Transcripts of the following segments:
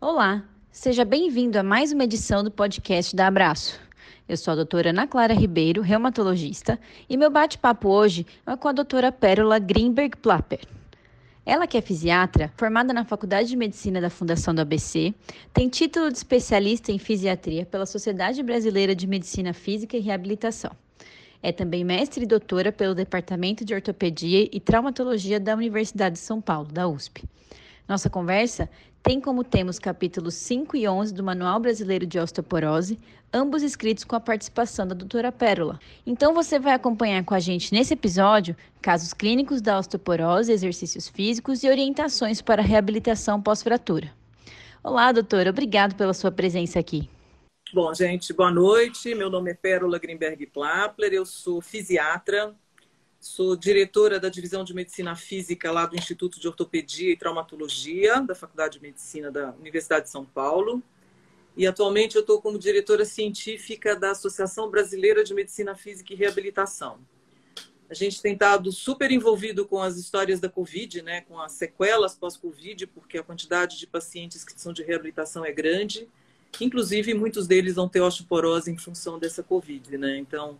Olá, seja bem-vindo a mais uma edição do podcast da Abraço. Eu sou a doutora Ana Clara Ribeiro, reumatologista, e meu bate-papo hoje é com a doutora Pérola Greenberg Plapper. Ela que é fisiatra, formada na Faculdade de Medicina da Fundação do ABC, tem título de especialista em fisiatria pela Sociedade Brasileira de Medicina Física e Reabilitação. É também mestre e doutora pelo Departamento de Ortopedia e Traumatologia da Universidade de São Paulo, da USP. Nossa conversa tem como tema os capítulos 5 e 11 do Manual Brasileiro de Osteoporose, ambos escritos com a participação da doutora Pérola. Então você vai acompanhar com a gente nesse episódio casos clínicos da osteoporose, exercícios físicos e orientações para reabilitação pós-fratura. Olá, doutora, obrigado pela sua presença aqui. Bom, gente, boa noite. Meu nome é Pérola Grimberg Plapler, eu sou fisiatra, sou diretora da Divisão de Medicina Física lá do Instituto de Ortopedia e Traumatologia da Faculdade de Medicina da Universidade de São Paulo. E atualmente eu estou como diretora científica da Associação Brasileira de Medicina Física e Reabilitação. A gente tem estado super envolvido com as histórias da Covid, né, com as sequelas pós-Covid, porque a quantidade de pacientes que são de reabilitação é grande Inclusive, muitos deles vão ter osteoporose em função dessa Covid, né? Então,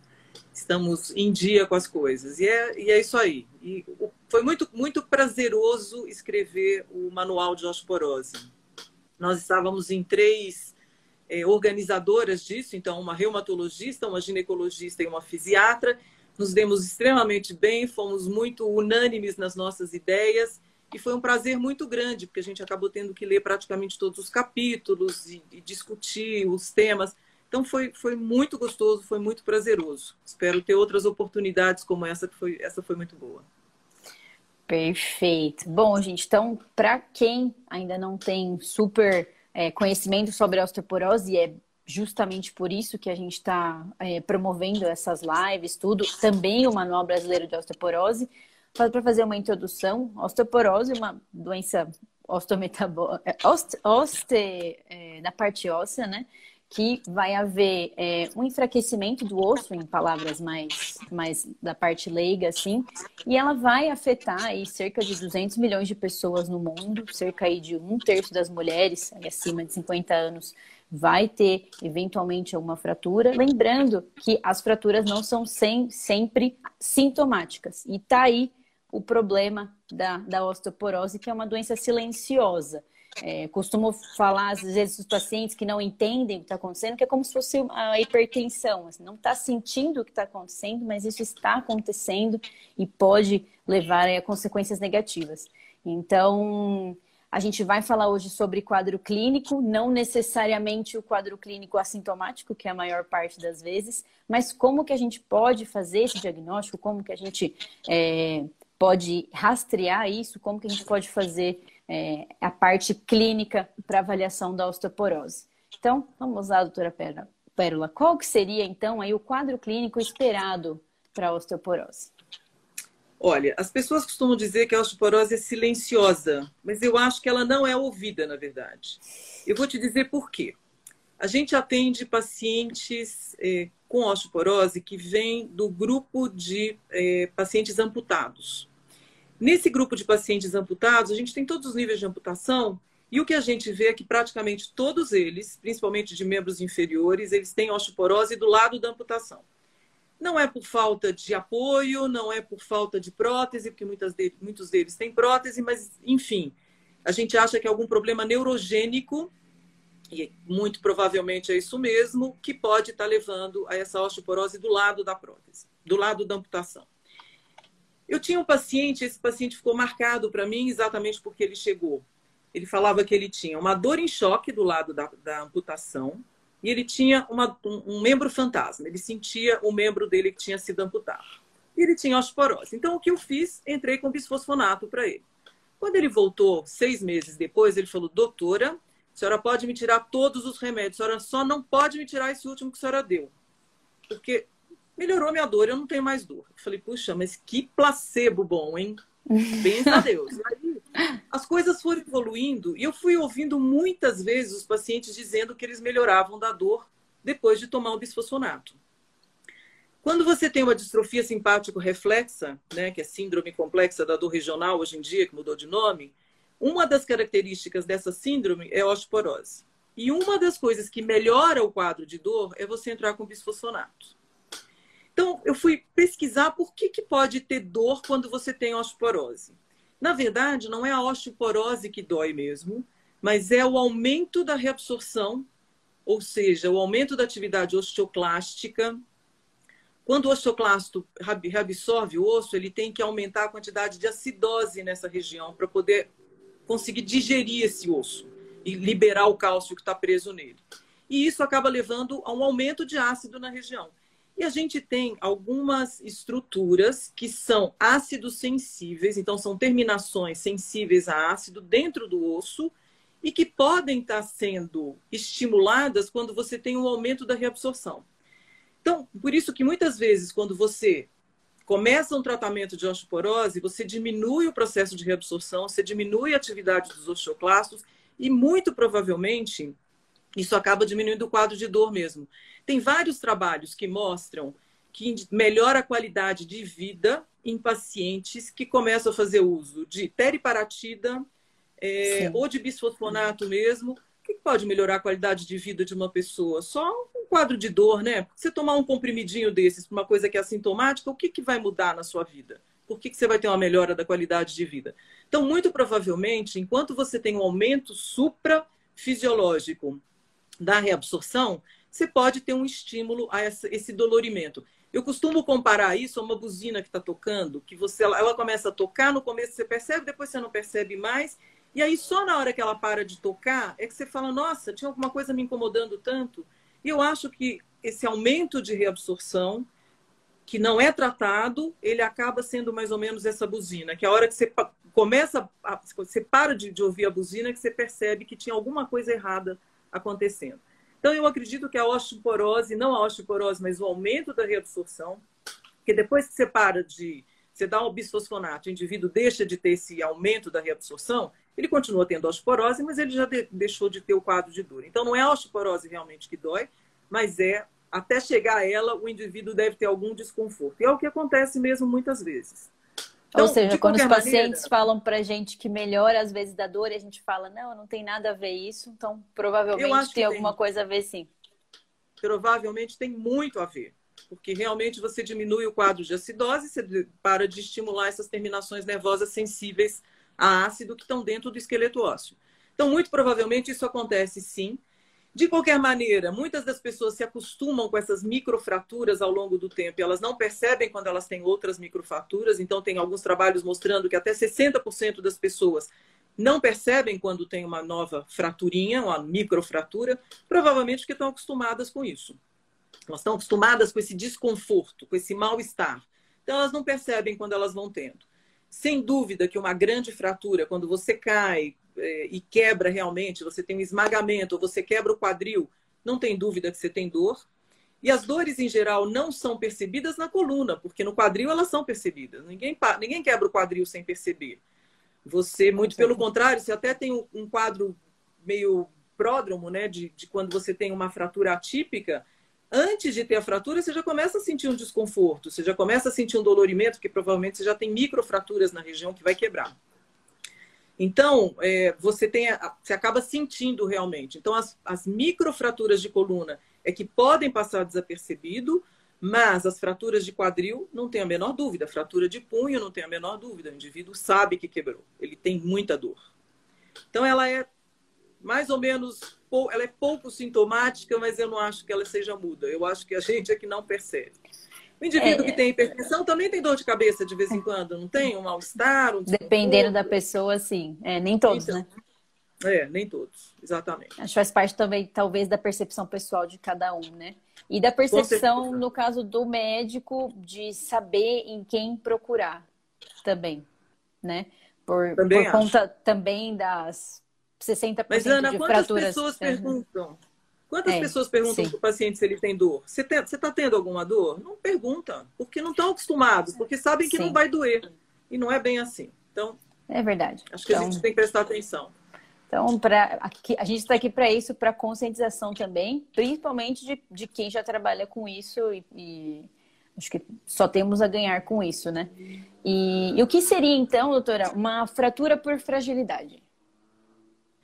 estamos em dia com as coisas. E é, e é isso aí. E foi muito, muito prazeroso escrever o manual de osteoporose. Nós estávamos em três é, organizadoras disso, então, uma reumatologista, uma ginecologista e uma fisiatra. Nos demos extremamente bem, fomos muito unânimes nas nossas ideias e foi um prazer muito grande, porque a gente acabou tendo que ler praticamente todos os capítulos e, e discutir os temas. Então foi, foi muito gostoso, foi muito prazeroso. Espero ter outras oportunidades como essa, que foi, essa foi muito boa. Perfeito. Bom, gente, então, para quem ainda não tem super é, conhecimento sobre a osteoporose, é justamente por isso que a gente está é, promovendo essas lives, tudo, também o Manual Brasileiro de Osteoporose, para fazer uma introdução, osteoporose é uma doença osteometabólica, é, oste, oste é, na parte óssea, né? Que vai haver é, um enfraquecimento do osso, em palavras mais, mais da parte leiga, assim, e ela vai afetar aí cerca de 200 milhões de pessoas no mundo, cerca aí de um terço das mulheres aí acima de 50 anos vai ter eventualmente alguma fratura. Lembrando que as fraturas não são sem, sempre sintomáticas. E tá aí o problema da, da osteoporose, que é uma doença silenciosa. É, costumo falar, às vezes, os pacientes que não entendem o que está acontecendo, que é como se fosse a hipertensão. Assim, não está sentindo o que está acontecendo, mas isso está acontecendo e pode levar a consequências negativas. Então, a gente vai falar hoje sobre quadro clínico, não necessariamente o quadro clínico assintomático, que é a maior parte das vezes, mas como que a gente pode fazer esse diagnóstico, como que a gente é, pode rastrear isso? Como que a gente pode fazer é, a parte clínica para avaliação da osteoporose? Então, vamos lá, doutora Pérola. Qual que seria, então, aí o quadro clínico esperado para a osteoporose? Olha, as pessoas costumam dizer que a osteoporose é silenciosa, mas eu acho que ela não é ouvida, na verdade. Eu vou te dizer por quê. A gente atende pacientes eh, com osteoporose que vêm do grupo de eh, pacientes amputados. Nesse grupo de pacientes amputados, a gente tem todos os níveis de amputação e o que a gente vê é que praticamente todos eles, principalmente de membros inferiores, eles têm osteoporose do lado da amputação. Não é por falta de apoio, não é por falta de prótese, porque muitas deles, muitos deles têm prótese, mas, enfim, a gente acha que é algum problema neurogênico, e muito provavelmente é isso mesmo, que pode estar levando a essa osteoporose do lado da prótese, do lado da amputação. Eu tinha um paciente, esse paciente ficou marcado para mim exatamente porque ele chegou. Ele falava que ele tinha uma dor em choque do lado da, da amputação e ele tinha uma, um, um, membro fantasma. Ele sentia o membro dele que tinha sido amputado. E ele tinha osteoporose. Então, o que eu fiz? Entrei com bisfosfonato para ele. Quando ele voltou, seis meses depois, ele falou: Doutora, a senhora pode me tirar todos os remédios, a senhora só não pode me tirar esse último que a senhora deu. Porque melhorou minha dor, eu não tenho mais dor. Eu falei, puxa, mas que placebo bom, hein? Benza a Deus. Aí, as coisas foram evoluindo e eu fui ouvindo muitas vezes os pacientes dizendo que eles melhoravam da dor depois de tomar o bisfosfonato. Quando você tem uma distrofia simpático reflexa, né, que é síndrome complexa da dor regional hoje em dia, que mudou de nome, uma das características dessa síndrome é a osteoporose. E uma das coisas que melhora o quadro de dor é você entrar com bisfosfonato. Então, eu fui pesquisar por que, que pode ter dor quando você tem osteoporose. Na verdade, não é a osteoporose que dói mesmo, mas é o aumento da reabsorção, ou seja, o aumento da atividade osteoclástica. Quando o osteoclasto reabsorve o osso, ele tem que aumentar a quantidade de acidose nessa região para poder conseguir digerir esse osso e liberar o cálcio que está preso nele. E isso acaba levando a um aumento de ácido na região. E a gente tem algumas estruturas que são ácidos sensíveis, então são terminações sensíveis a ácido dentro do osso e que podem estar sendo estimuladas quando você tem um aumento da reabsorção. Então, por isso que muitas vezes quando você começa um tratamento de osteoporose, você diminui o processo de reabsorção, você diminui a atividade dos osteoclastos e muito provavelmente isso acaba diminuindo o quadro de dor mesmo. Tem vários trabalhos que mostram que melhora a qualidade de vida em pacientes que começam a fazer uso de teriparatida é, ou de bisfosfonato mesmo. O que pode melhorar a qualidade de vida de uma pessoa? Só um quadro de dor, né? Você tomar um comprimidinho desses para uma coisa que é assintomática, o que, que vai mudar na sua vida? Por que, que você vai ter uma melhora da qualidade de vida? Então, muito provavelmente, enquanto você tem um aumento suprafisiológico da reabsorção, você pode ter um estímulo a esse dolorimento. Eu costumo comparar isso a uma buzina que está tocando, que você, ela começa a tocar, no começo você percebe, depois você não percebe mais, e aí só na hora que ela para de tocar é que você fala, nossa, tinha alguma coisa me incomodando tanto. E eu acho que esse aumento de reabsorção, que não é tratado, ele acaba sendo mais ou menos essa buzina, que a hora que você começa, a, você para de, de ouvir a buzina, que você percebe que tinha alguma coisa errada acontecendo. Então, eu acredito que a osteoporose, não a osteoporose, mas o aumento da reabsorção, que depois que você para de. Você dá o bisfosfonato, o indivíduo deixa de ter esse aumento da reabsorção, ele continua tendo osteoporose, mas ele já de, deixou de ter o quadro de dor. Então, não é a osteoporose realmente que dói, mas é, até chegar a ela, o indivíduo deve ter algum desconforto. E é o que acontece mesmo muitas vezes. Então, Ou seja, quando os pacientes maneira, falam pra gente que melhora às vezes da dor, e a gente fala, não, não tem nada a ver isso, então provavelmente tem alguma tem. coisa a ver sim. Provavelmente tem muito a ver, porque realmente você diminui o quadro de acidose, você para de estimular essas terminações nervosas sensíveis a ácido que estão dentro do esqueleto ósseo. Então, muito provavelmente isso acontece sim, de qualquer maneira, muitas das pessoas se acostumam com essas microfraturas ao longo do tempo elas não percebem quando elas têm outras microfraturas. Então, tem alguns trabalhos mostrando que até 60% das pessoas não percebem quando tem uma nova fraturinha, uma microfratura, provavelmente porque estão acostumadas com isso. Elas estão acostumadas com esse desconforto, com esse mal-estar. Então, elas não percebem quando elas vão tendo. Sem dúvida que uma grande fratura, quando você cai, e quebra realmente, você tem um esmagamento, ou você quebra o quadril, não tem dúvida que você tem dor. E as dores, em geral, não são percebidas na coluna, porque no quadril elas são percebidas. Ninguém, ninguém quebra o quadril sem perceber. Você, muito pelo contrário, você até tem um quadro meio pródromo, né, de, de quando você tem uma fratura atípica, antes de ter a fratura, você já começa a sentir um desconforto, você já começa a sentir um dolorimento, porque provavelmente você já tem microfraturas na região que vai quebrar. Então, é, você, tem você acaba sentindo realmente. Então, as, as microfraturas de coluna é que podem passar desapercebido, mas as fraturas de quadril não tem a menor dúvida. Fratura de punho não tem a menor dúvida. O indivíduo sabe que quebrou. Ele tem muita dor. Então, ela é mais ou menos, ela é pouco sintomática, mas eu não acho que ela seja muda. Eu acho que a gente é que não percebe. O indivíduo é... que tem hipertensão também tem dor de cabeça de vez em quando, não tem? Um mal-estar? Um Dependendo da pessoa, sim. É, nem todos, então, né? É, nem todos, exatamente. Acho que faz parte também, talvez, da percepção pessoal de cada um, né? E da percepção, no caso do médico, de saber em quem procurar também, né? Por, também por conta também das 60% Mas, Ana, de quantas fraturas. pessoas perguntam? Quantas é, pessoas perguntam para o paciente se ele tem dor? Você está tendo alguma dor? Não pergunta, porque não estão acostumados, porque sabem que sim. não vai doer. E não é bem assim. Então. É verdade. Acho que então, a gente tem que prestar atenção. Então, pra, aqui, a gente está aqui para isso, para conscientização também, principalmente de, de quem já trabalha com isso e, e, acho que só temos a ganhar com isso, né? E, e o que seria, então, doutora, uma fratura por fragilidade?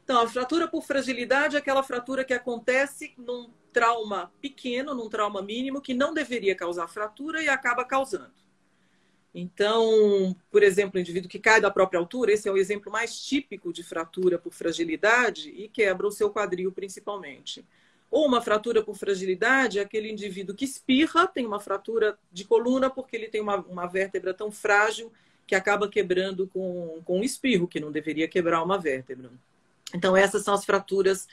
Então, a fratura por fragilidade é aquela fratura que acontece num trauma pequeno, num trauma mínimo, que não deveria causar fratura e acaba causando. Então, por exemplo, o indivíduo que cai da própria altura, esse é o exemplo mais típico de fratura por fragilidade e quebra o seu quadril principalmente. Ou uma fratura por fragilidade é aquele indivíduo que espirra, tem uma fratura de coluna porque ele tem uma, uma vértebra tão frágil que acaba quebrando com, com um espirro, que não deveria quebrar uma vértebra. Então, essas são as fraturas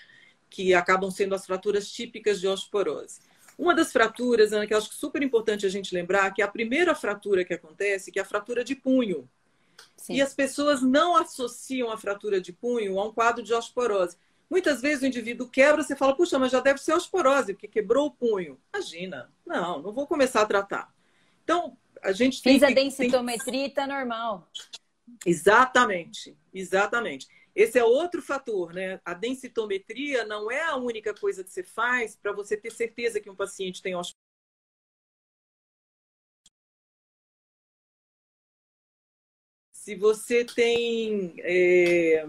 que acabam sendo as fraturas típicas de osteoporose. Uma das fraturas, Ana, que eu acho super importante a gente lembrar, que é a primeira fratura que acontece, que é a fratura de punho. Sim. E as pessoas não associam a fratura de punho a um quadro de osteoporose. Muitas vezes o indivíduo quebra, você fala, puxa, mas já deve ser osteoporose, porque quebrou o punho. Imagina, não, não vou começar a tratar. Então, a gente tem Fiz a densitometria e está normal. Exatamente, exatamente. Esse é outro fator, né? A densitometria não é a única coisa que você faz para você ter certeza que um paciente tem osteoporose. Se você tem é,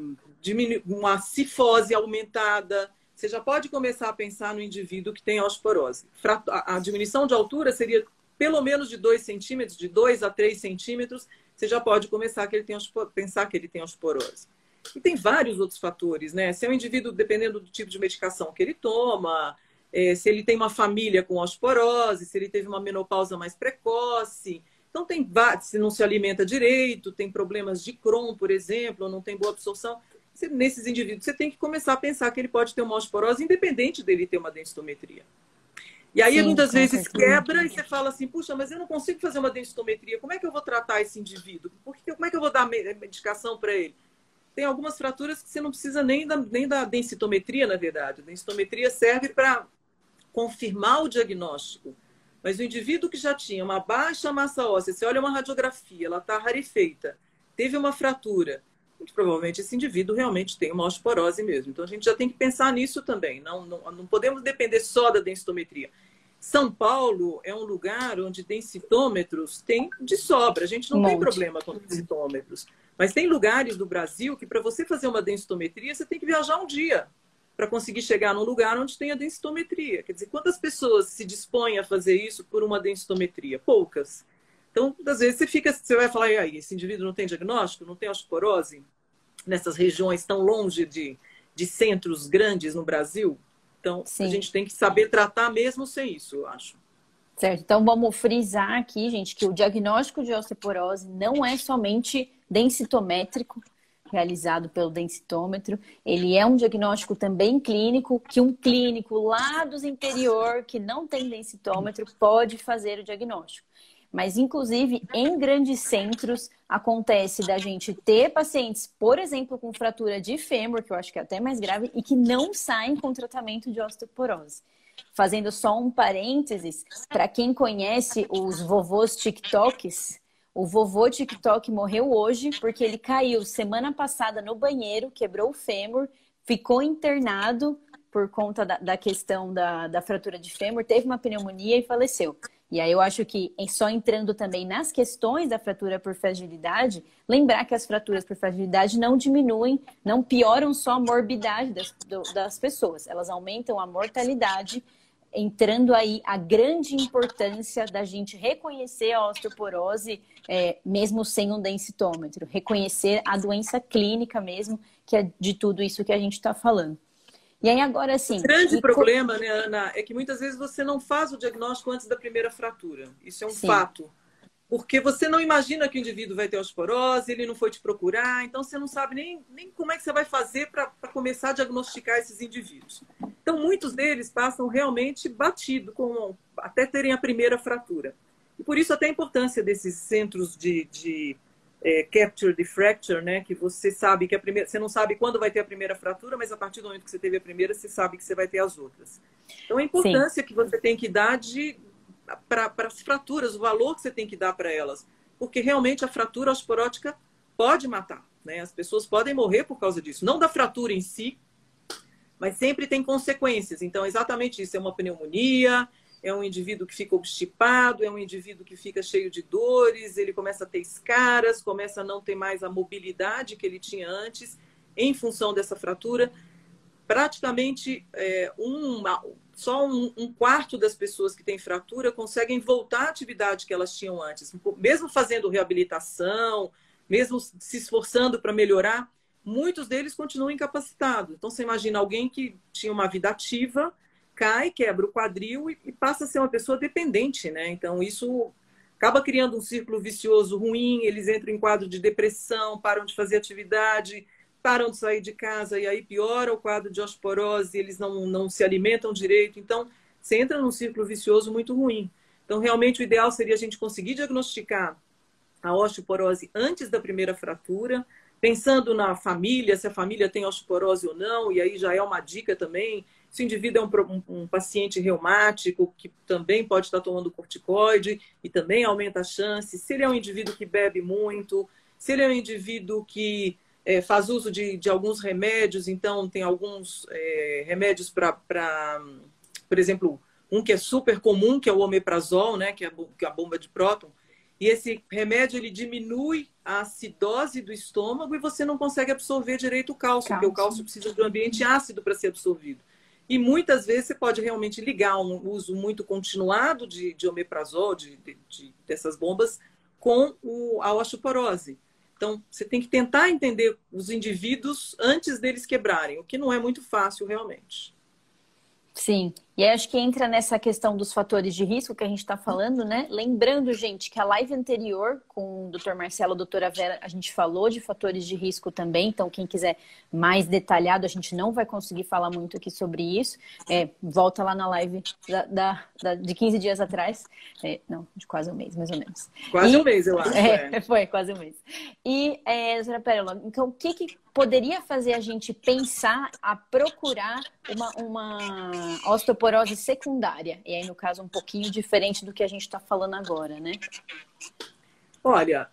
uma cifose aumentada, você já pode começar a pensar no indivíduo que tem osteoporose. A diminuição de altura seria pelo menos de 2 centímetros, de 2 a 3 centímetros, você já pode começar a pensar que ele tem osteoporose. E tem vários outros fatores, né? Se é um indivíduo, dependendo do tipo de medicação que ele toma, é, se ele tem uma família com osteoporose, se ele teve uma menopausa mais precoce. Então, tem se não se alimenta direito, tem problemas de Crohn, por exemplo, ou não tem boa absorção. Você, nesses indivíduos, você tem que começar a pensar que ele pode ter uma osteoporose, independente dele ter uma densitometria. E aí, Sim, muitas vezes, quebra e você fala assim, puxa, mas eu não consigo fazer uma densitometria. Como é que eu vou tratar esse indivíduo? Porque, como é que eu vou dar medicação para ele? Tem algumas fraturas que você não precisa nem da, nem da densitometria, na verdade. A densitometria serve para confirmar o diagnóstico. Mas o indivíduo que já tinha uma baixa massa óssea, você olha uma radiografia, ela está rarefeita, teve uma fratura, muito provavelmente esse indivíduo realmente tem uma osteoporose mesmo. Então a gente já tem que pensar nisso também. Não, não, não podemos depender só da densitometria. São Paulo é um lugar onde densitômetros tem de sobra. A gente não um tem problema com densitômetros. Mas tem lugares do Brasil que para você fazer uma densitometria, você tem que viajar um dia para conseguir chegar num lugar onde tem a densitometria. Quer dizer, quantas pessoas se dispõem a fazer isso por uma densitometria? Poucas. Então, às vezes você fica, você vai falar, e aí, esse indivíduo não tem diagnóstico, não tem osteoporose nessas regiões tão longe de, de centros grandes no Brasil? Então, Sim. a gente tem que saber tratar mesmo sem isso, eu acho. Certo. Então, vamos frisar aqui, gente, que o diagnóstico de osteoporose não é somente densitométrico, realizado pelo densitômetro. Ele é um diagnóstico também clínico, que um clínico lá do interior que não tem densitômetro pode fazer o diagnóstico. Mas, inclusive, em grandes centros, acontece da gente ter pacientes, por exemplo, com fratura de fêmur, que eu acho que é até mais grave, e que não saem com tratamento de osteoporose. Fazendo só um parênteses, para quem conhece os vovôs TikToks, o vovô TikTok morreu hoje porque ele caiu semana passada no banheiro, quebrou o fêmur, ficou internado por conta da, da questão da, da, fratura de fêmur, teve uma pneumonia e faleceu. E aí eu acho que, só entrando também nas questões da fratura por fragilidade, lembrar que as fraturas por fragilidade não diminuem, não pioram só a morbidade das, das pessoas, elas aumentam a mortalidade entrando aí a grande importância da gente reconhecer a osteoporose, é, mesmo sem um densitômetro, reconhecer a doença clínica mesmo, que é de tudo isso que a gente está falando. E aí agora sim. O grande problema, né, Ana, é que muitas vezes você não faz o diagnóstico antes da primeira fratura. Isso é um sim. fato. Porque você não imagina que o indivíduo vai ter osteoporose, ele não foi te procurar, então você não sabe nem, nem como é que você vai fazer para começar a diagnosticar esses indivíduos. Então, muitos deles passam realmente batido, com, até terem a primeira fratura. E por isso até a importância desses centros de, de é, capture the fracture, né? Que você sabe que a primeira, você não sabe quando vai ter a primeira fratura, mas a partir do momento que você teve a primeira, você sabe que você vai ter as outras. Então, a importância Sim. que você tem que dar de para as fraturas, o valor que você tem que dar para elas. Porque realmente a fratura osteoporótica pode matar. Né? As pessoas podem morrer por causa disso. Não da fratura em si, mas sempre tem consequências. Então, exatamente isso. É uma pneumonia, é um indivíduo que fica obstipado, é um indivíduo que fica cheio de dores, ele começa a ter escaras, começa a não ter mais a mobilidade que ele tinha antes. em função dessa fratura. Praticamente é, uma, só um, um, quarto das pessoas que têm fratura conseguem voltar à atividade que elas tinham antes, mesmo fazendo reabilitação, mesmo se esforçando para melhorar, muitos deles continuam incapacitados. Então, você imagina alguém que tinha uma vida ativa, cai, quebra o quadril e, passa a ser uma pessoa dependente, né? Então, isso acaba criando um círculo vicioso ruim, eles entram em quadro de depressão, param de fazer atividade, param de sair de casa e aí piora o quadro de osteoporose, eles não, não se alimentam direito. Então, você entra num círculo vicioso muito ruim. Então, realmente, o ideal seria a gente conseguir diagnosticar a osteoporose antes da primeira fratura, pensando na família, se a família tem osteoporose ou não, e aí já é uma dica também. Se o indivíduo é um, um, um, paciente reumático, que também pode estar tomando corticoide e também aumenta a chance. Se ele é um indivíduo que bebe muito, se ele é um indivíduo que é, faz uso de, de, alguns remédios, então tem alguns é, remédios para, por exemplo, um que é super comum, que é o omeprazol, né, que é a bomba de próton, e esse remédio ele diminui a acidose do estômago e você não consegue absorver direito o cálcio, cálcio. porque o cálcio precisa de um ambiente ácido para ser absorvido. E muitas vezes você pode realmente ligar um uso muito continuado de, de omeprazol, de, de, de, dessas bombas, com o, a osteoporose. Então, você tem que tentar entender os indivíduos antes deles quebrarem, o que não é muito fácil realmente. Sim, e acho que entra nessa questão dos fatores de risco que a gente está falando, né? Lembrando, gente, que a live anterior com o Dr. Marcelo e a doutora Vera, a gente falou de fatores de risco também, então quem quiser mais detalhado, a gente não vai conseguir falar muito aqui sobre isso. É, volta lá na live da, da, da, de 15 dias atrás. É, não, de quase um mês, mais ou menos. Quase e, um mês, eu acho. É, é. Foi, quase um mês. E, é, doutora Pérola, então o que, que poderia fazer a gente pensar a procurar uma, uma osteoporose secundária. E aí, no caso, um pouquinho diferente do que a gente está falando agora, né? Olha,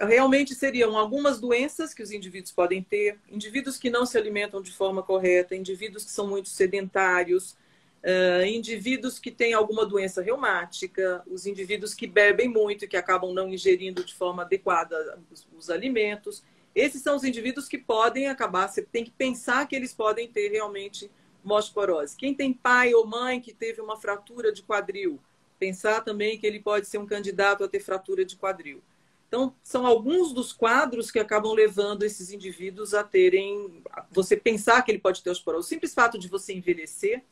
realmente seriam algumas doenças que os indivíduos podem ter, indivíduos que não se alimentam de forma correta, indivíduos que são muito sedentários, uh, indivíduos que têm alguma doença reumática, os indivíduos que bebem muito e que acabam não ingerindo de forma adequada os, os alimentos. Esses são os indivíduos que podem acabar, você tem que pensar que eles podem ter realmente osteoporose. Quem tem pai ou mãe que teve uma fratura de quadril, pensar também que ele pode ser um candidato a ter fratura de quadril. Então, são alguns dos quadros que acabam levando esses indivíduos a terem. Você pensar que ele pode ter osteoporose. O simples fato de você envelhecer,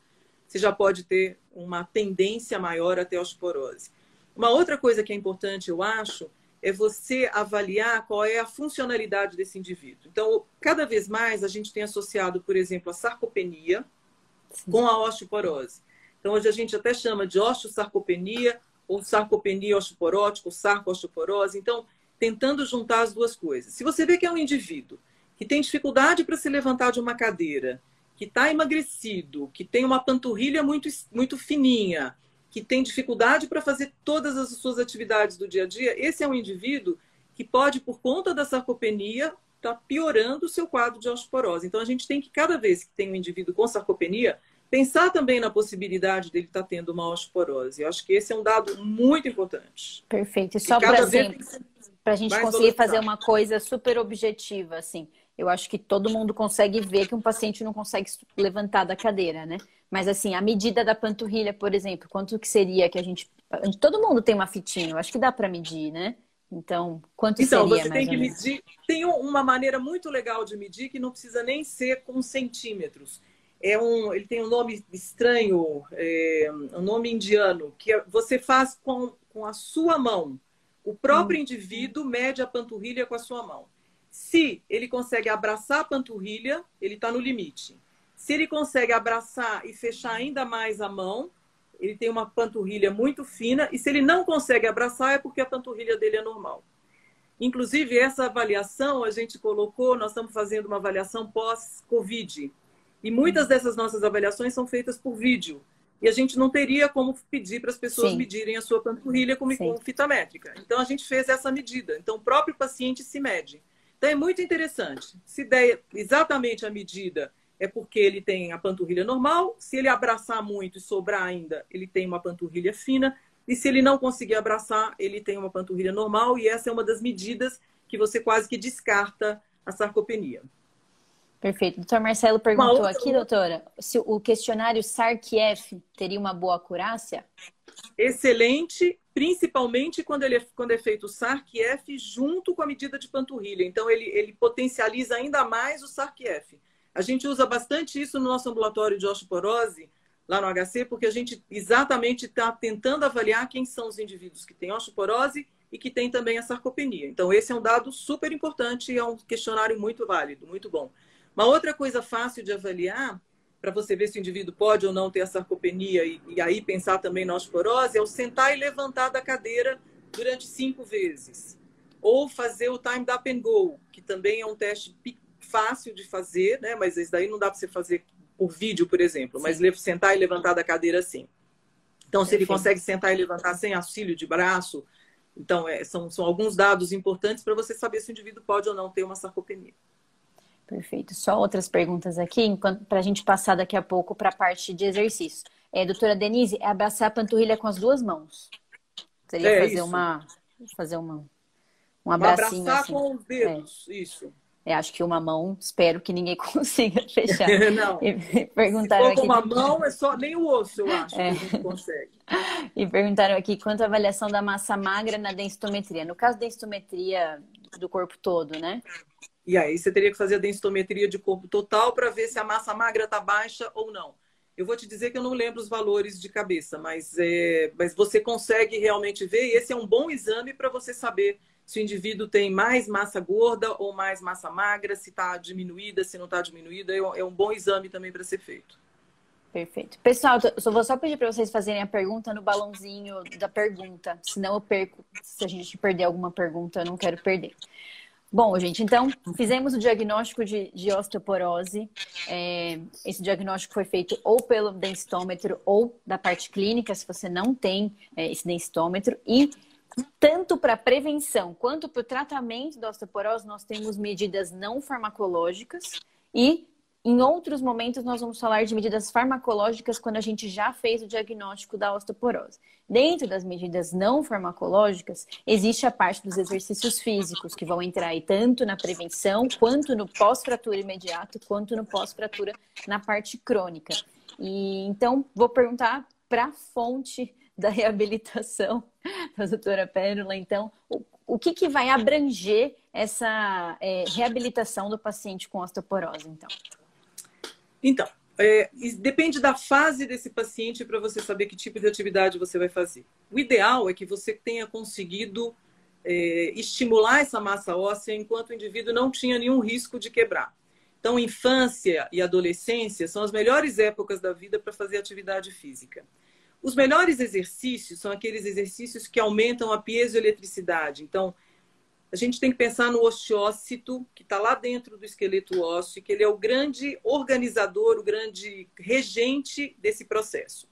você já pode ter uma tendência maior a ter osteoporose. Uma outra coisa que é importante, eu acho, é você avaliar qual é a funcionalidade desse indivíduo. Então, cada vez mais a gente tem associado, por exemplo, a sarcopenia Com a osteoporose. Então, hoje a gente até chama de osteosarcopenia ou sarcopenia osteoporótica ou sarco-osteoporose. Então, tentando juntar as duas coisas. Se você vê que é um indivíduo que tem dificuldade para se levantar de uma cadeira, que está emagrecido, que tem uma panturrilha muito, muito fininha, que tem dificuldade para fazer todas as suas atividades do dia a dia, esse é um indivíduo que pode, por conta da sarcopenia, estar tá piorando o seu quadro de osteoporose. Então, a gente tem que, cada vez que tem um indivíduo com sarcopenia, pensar também na possibilidade dele estar tá tendo uma osteoporose. Eu acho que esse é um dado muito importante. Perfeito. E só para assim, a gente conseguir fazer uma coisa super objetiva, assim, eu acho que todo mundo consegue ver que um paciente não consegue levantar da cadeira, né? Mas assim, a medida da panturrilha, por exemplo, quanto que seria que a gente. Todo mundo tem uma fitinha, eu acho que dá para medir, né? Então, quanto então, seria? Então, você tem que medir. Tem uma maneira muito legal de medir que não precisa nem ser com centímetros. É um, ele tem um nome estranho, é, um nome indiano, que é, você faz com, com a sua mão. O próprio hum. indivíduo mede a panturrilha com a sua mão. Se ele consegue abraçar a panturrilha, ele está no limite. Se ele consegue abraçar e fechar ainda mais a mão, ele tem uma panturrilha muito fina. E se ele não consegue abraçar, é porque a panturrilha dele é normal. Inclusive, essa avaliação a gente colocou, nós estamos fazendo uma avaliação pós-Covid. E muitas dessas nossas avaliações são feitas por vídeo. E a gente não teria como pedir para as pessoas Sim. medirem a sua panturrilha com, com fita métrica. Então, a gente fez essa medida. Então, o próprio paciente se mede. Então, é muito interessante. Se der exatamente a medida é porque ele tem a panturrilha normal. Se ele abraçar muito e sobrar ainda, ele tem uma panturrilha fina. E se ele não conseguir abraçar, ele tem uma panturrilha normal. E essa é uma das medidas que você quase que descarta a sarcopenia. Perfeito. Doutor Marcelo perguntou outra... aqui, doutora, se o questionário SARC-F teria uma boa acurácia? Excelente, principalmente quando, ele é, quando é feito o SARC-F junto com a medida de panturrilha. Então, ele, ele potencializa ainda mais o SARC-F. A gente usa bastante isso no nosso ambulatório de osteoporose, lá no HC, porque a gente exatamente está tentando avaliar quem são os indivíduos que têm osteoporose e que têm também a sarcopenia. Então, esse é um dado super importante e é um questionário muito válido, muito bom. Uma outra coisa fácil de avaliar, para você ver se o indivíduo pode ou não ter a sarcopenia e, e aí pensar também na osteoporose, é o sentar e levantar da cadeira durante cinco vezes. Ou fazer o time up and go, que também é um teste fácil de fazer, né? Mas isso daí não dá para você fazer por vídeo, por exemplo, Sim. mas sentar e levantar da cadeira assim. Então, se ele consegue sentar e levantar sem auxílio de braço, então é, são, são alguns dados importantes para você saber se o indivíduo pode ou não ter uma sarcopenia. Perfeito. Só outras perguntas aqui, para a gente passar daqui a pouco para a parte de exercício. É, doutora Denise, é abraçar a panturrilha com as duas mãos. Seria é, fazer isso. uma. Fazer uma, um abracinho. Abraçar assim. com os dedos, é. isso. É, acho que uma mão, espero que ninguém consiga fechar. Não. E perguntaram Se for com aqui... uma mão, é só nem o osso, eu acho, é. que a gente consegue. E perguntaram aqui quanto à avaliação da massa magra na densitometria. No caso da densitometria do corpo todo, né? E aí você teria que fazer a densitometria de corpo total para ver se a massa magra está baixa ou não. Eu vou te dizer que eu não lembro os valores de cabeça, mas, é, mas você consegue realmente ver, e esse é um bom exame para você saber se o indivíduo tem mais massa gorda ou mais massa magra, se está diminuída, se não está diminuída, é, é um bom exame também para ser feito. Perfeito. Pessoal, eu vou só pedir para vocês fazerem a pergunta no balãozinho da pergunta, senão eu perco. Se a gente perder alguma pergunta, eu não quero perder. Bom, gente, então fizemos o diagnóstico de, de osteoporose. É, esse diagnóstico foi feito ou pelo densitômetro ou da parte clínica, se você não tem é, esse densitômetro. E tanto para prevenção quanto para o tratamento da osteoporose, nós temos medidas não farmacológicas e em outros momentos, nós vamos falar de medidas farmacológicas quando a gente já fez o diagnóstico da osteoporose. Dentro das medidas não farmacológicas, existe a parte dos exercícios físicos, que vão entrar aí tanto na prevenção, quanto no pós-fratura imediato, quanto no pós-fratura na parte crônica. E então, vou perguntar para a fonte da reabilitação da doutora Pérola, então, o, o que, que vai abranger essa é, reabilitação do paciente com osteoporose, então? Então, é, depende da fase desse paciente para você saber que tipo de atividade você vai fazer. O ideal é que você tenha conseguido é, estimular essa massa óssea enquanto o indivíduo não tinha nenhum risco de quebrar. Então, infância e adolescência são as melhores épocas da vida para fazer atividade física. Os melhores exercícios são aqueles exercícios que aumentam a piezoeletricidade. Então, a gente tem que pensar no osteócito, que está lá dentro do esqueleto ósseo, que ele é o grande organizador, o grande regente desse processo.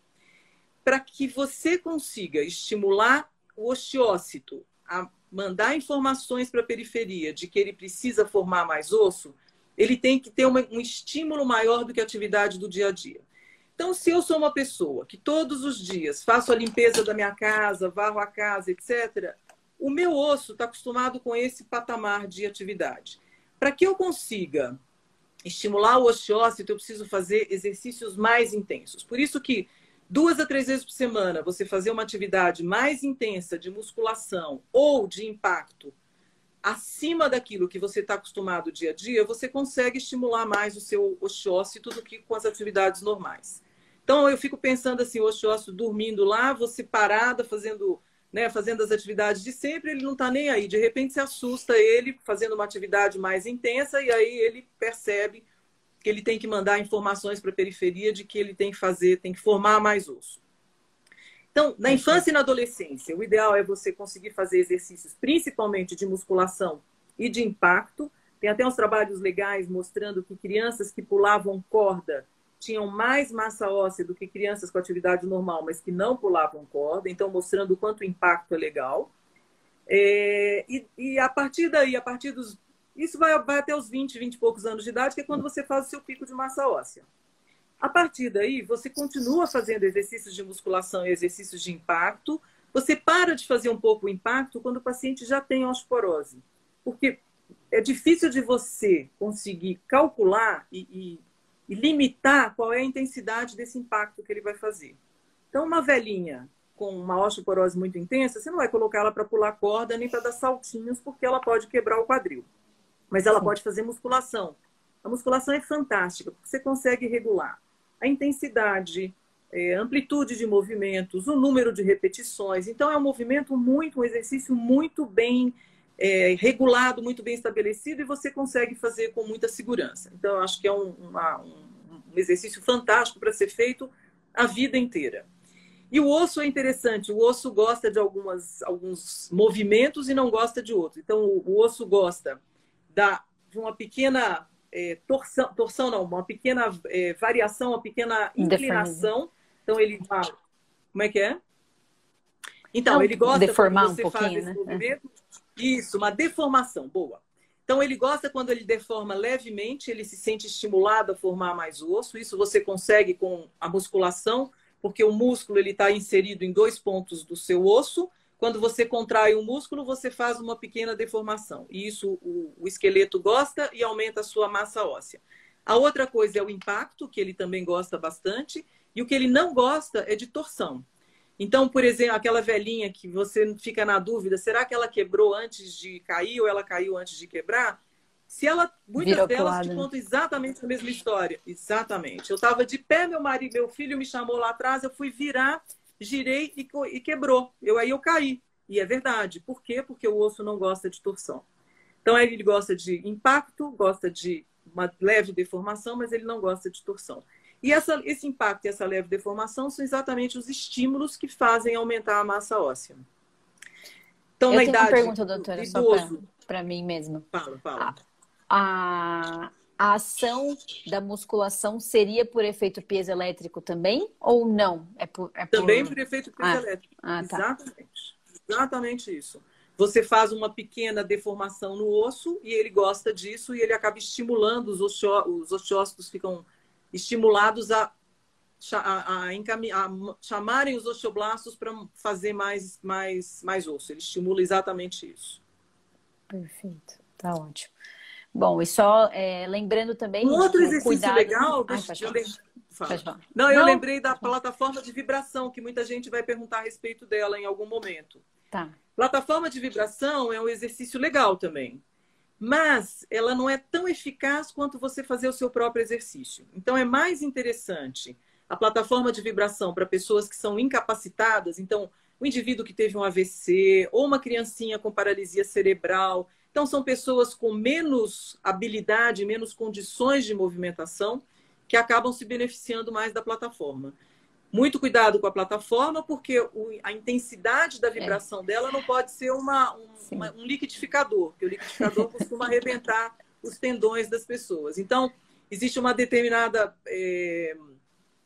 Para que você consiga estimular o osteócito a mandar informações para a periferia de que ele precisa formar mais osso, ele tem que ter um estímulo maior do que a atividade do dia a dia. Então, se eu sou uma pessoa que todos os dias faço a limpeza da minha casa, varro a casa, etc., o meu osso está acostumado com esse patamar de atividade. Para que eu consiga estimular o osteócito, eu preciso fazer exercícios mais intensos. Por isso que duas a três vezes por semana você fazer uma atividade mais intensa de musculação ou de impacto acima daquilo que você está acostumado dia a dia, você consegue estimular mais o seu osteócito do que com as atividades normais. Então eu fico pensando assim, o osteócito dormindo lá, você parada fazendo né, fazendo as atividades de sempre, ele não está nem aí. De repente se assusta ele fazendo uma atividade mais intensa e aí ele percebe que ele tem que mandar informações para a periferia de que ele tem que fazer, tem que formar mais osso. Então, na infância e na adolescência, o ideal é você conseguir fazer exercícios principalmente de musculação e de impacto. Tem até uns trabalhos legais mostrando que crianças que pulavam corda tinham mais massa óssea do que crianças com atividade normal, mas que não pulavam corda, então mostrando o quanto o impacto é legal. É, e, e, a partir daí, a partir dos. Isso vai, vai até os 20, 20 e poucos anos de idade, que é quando você faz o seu pico de massa óssea. A partir daí, você continua fazendo exercícios de musculação e exercícios de impacto. Você para de fazer um pouco o impacto quando o paciente já tem osteoporose. Porque é difícil de você conseguir calcular e, e, e limitar qual é a intensidade desse impacto que ele vai fazer. Então, uma velhinha com uma osteoporose muito intensa, você não vai colocar ela para pular corda nem para dar saltinhos, porque ela pode quebrar o quadril. Mas ela Sim. pode fazer musculação. A musculação é fantástica, porque você consegue regular a intensidade, é, amplitude de movimentos, o número de repetições. Então, é um movimento muito, um exercício muito bem é, regulado, muito bem estabelecido, e você consegue fazer com muita segurança. Então, eu acho que é um, uma, um, exercício fantástico para ser feito a vida inteira. E o osso é interessante, o osso gosta de algumas, alguns movimentos e não gosta de outros. Então, o, o osso gosta da, de uma pequena é, torção, torção não, uma pequena é, variação, uma pequena inclinação. Então, ele vai. Como é que é? Então, não, ele gosta quando você um faz esse né? movimento. Isso, uma deformação, boa. Então, ele gosta quando ele deforma levemente, ele se sente estimulado a formar mais osso. Isso você consegue com a musculação porque o músculo ele está inserido em dois pontos do seu osso. Quando você contrai o músculo, você faz uma pequena deformação. E isso o, o esqueleto gosta e aumenta a sua massa óssea. A outra coisa é o impacto, que ele também gosta bastante. E o que ele não gosta é de torção. Então, por exemplo, aquela velhinha que você fica na dúvida, será que ela quebrou antes de cair ou ela caiu antes de quebrar? Se ela, muitas Virou delas te contam exatamente a mesma história. Exatamente. Eu estava de pé, meu marido, meu filho me chamou lá atrás, eu fui virar, girei e, e quebrou. Eu aí eu caí. E é verdade. Por quê? Porque o osso não gosta de torção. Então ele gosta de impacto, gosta de uma leve deformação, mas ele não gosta de torção. E essa, esse impacto e essa leve deformação são exatamente os estímulos que fazem aumentar a massa óssea. Então, Eu na tenho idade uma pergunta, doutora, idoso, só para mim mesmo. Fala, fala. Ah, a, a ação da musculação seria por efeito piezoelétrico também ou não? É por, é por... Também por efeito piezoelétrico. Ah, ah, tá. Exatamente. Exatamente isso. Você faz uma pequena deformação no osso e ele gosta disso e ele acaba estimulando os, os osteócitos ficam estimulados a, a, a, a chamarem os osteoblastos para fazer mais, mais, mais osso. Ele estimula exatamente isso. Perfeito, tá ótimo. Bom, e só é, lembrando também. Um outro exercício cuidado... legal. Ai, deixa, eu lem... Não, eu Não. lembrei da plataforma de vibração, que muita gente vai perguntar a respeito dela em algum momento. Tá. Plataforma de vibração é um exercício legal também. Mas ela não é tão eficaz quanto você fazer o seu próprio exercício. Então é mais interessante a plataforma de vibração para pessoas que são incapacitadas. Então, o indivíduo que teve um AVC ou uma criancinha com paralisia cerebral então, são pessoas com menos habilidade, menos condições de movimentação, que acabam se beneficiando mais da plataforma. Muito cuidado com a plataforma, porque a intensidade da vibração é. dela não pode ser uma, um, uma, um liquidificador, porque o liquidificador costuma arrebentar os tendões das pessoas. Então, existe uma determinada é,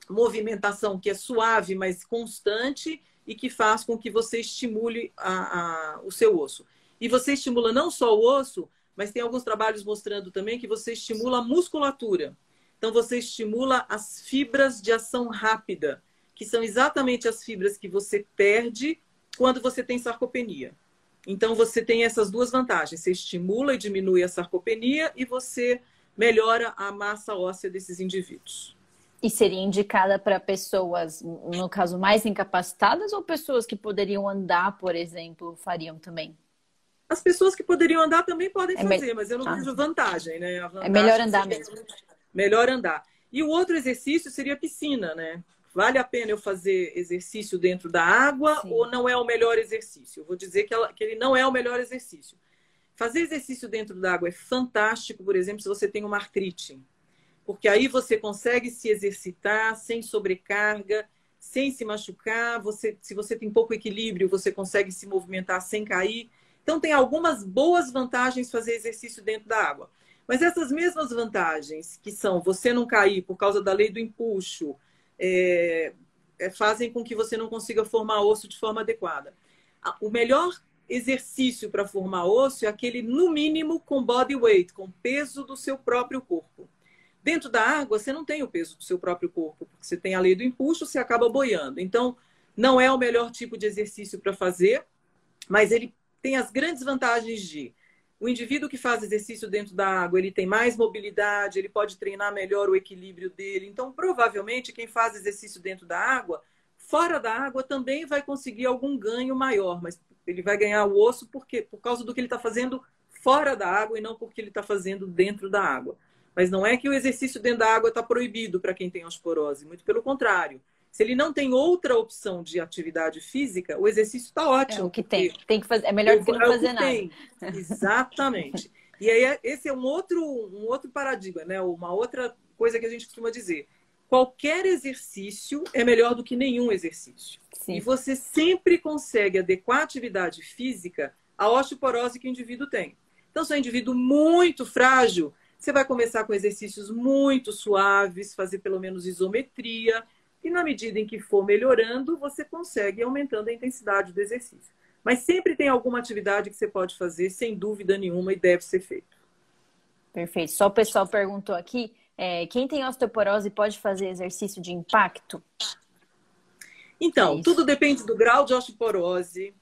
movimentação que é suave, mas constante e que faz com que você estimule a, a, o seu osso. E você estimula não só o osso, mas tem alguns trabalhos mostrando também que você estimula a musculatura. Então, você estimula as fibras de ação rápida, que são exatamente as fibras que você perde quando você tem sarcopenia. Então, você tem essas duas vantagens: você estimula e diminui a sarcopenia e você melhora a massa óssea desses indivíduos. E seria indicada para pessoas, no caso, mais incapacitadas ou pessoas que poderiam andar, por exemplo, fariam também? As pessoas que poderiam andar também podem é fazer, me... mas eu não ah. vejo vantagem, né? Vantagem é melhor andar mesmo. Melhor andar. E o outro exercício seria piscina, né? Vale a pena eu fazer exercício dentro da água Sim. ou não é o melhor exercício? Eu vou dizer que, ela, que ele não é o melhor exercício. Fazer exercício dentro da água é fantástico, por exemplo, se você tem uma artrite. Porque aí você consegue se exercitar sem sobrecarga, sem se machucar. Você, se você tem pouco equilíbrio, você consegue se movimentar sem cair. Então, tem algumas boas vantagens fazer exercício dentro da água. Mas essas mesmas vantagens, que são você não cair por causa da lei do empuxo, é, é, fazem com que você não consiga formar osso de forma adequada. O melhor exercício para formar osso é aquele, no mínimo, com body weight, com peso do seu próprio corpo. Dentro da água, você não tem o peso do seu próprio corpo, porque você tem a lei do empuxo, você acaba boiando. Então, não é o melhor tipo de exercício para fazer, mas ele tem as grandes vantagens de o indivíduo que faz exercício dentro da água, ele tem mais mobilidade, ele pode treinar melhor o equilíbrio dele. Então, provavelmente, quem faz exercício dentro da água, fora da água, também vai conseguir algum ganho maior, mas ele vai ganhar o osso porque, por causa do que ele está fazendo fora da água e não porque ele está fazendo dentro da água. Mas não é que o exercício dentro da água está proibido para quem tem osteoporose, muito pelo contrário. Se ele não tem outra opção de atividade física, o exercício está ótimo. É o que tem. Tem que fazer. É melhor do que não é fazer nada. Tem. Exatamente. e aí esse é um outro, um outro paradigma, né? Uma outra coisa que a gente costuma dizer. Qualquer exercício é melhor do que nenhum exercício. Sim. E você sempre consegue adequar a atividade física à osteoporose que o indivíduo tem. Então, se é um indivíduo muito frágil, você vai começar com exercícios muito suaves, fazer pelo menos isometria, e na medida em que for melhorando, você consegue aumentando a intensidade do exercício. Mas sempre tem alguma atividade que você pode fazer, sem dúvida nenhuma, e deve ser feito. Perfeito. Só o pessoal perguntou aqui: é, quem tem osteoporose pode fazer exercício de impacto? Então, é tudo depende do grau de osteoporose.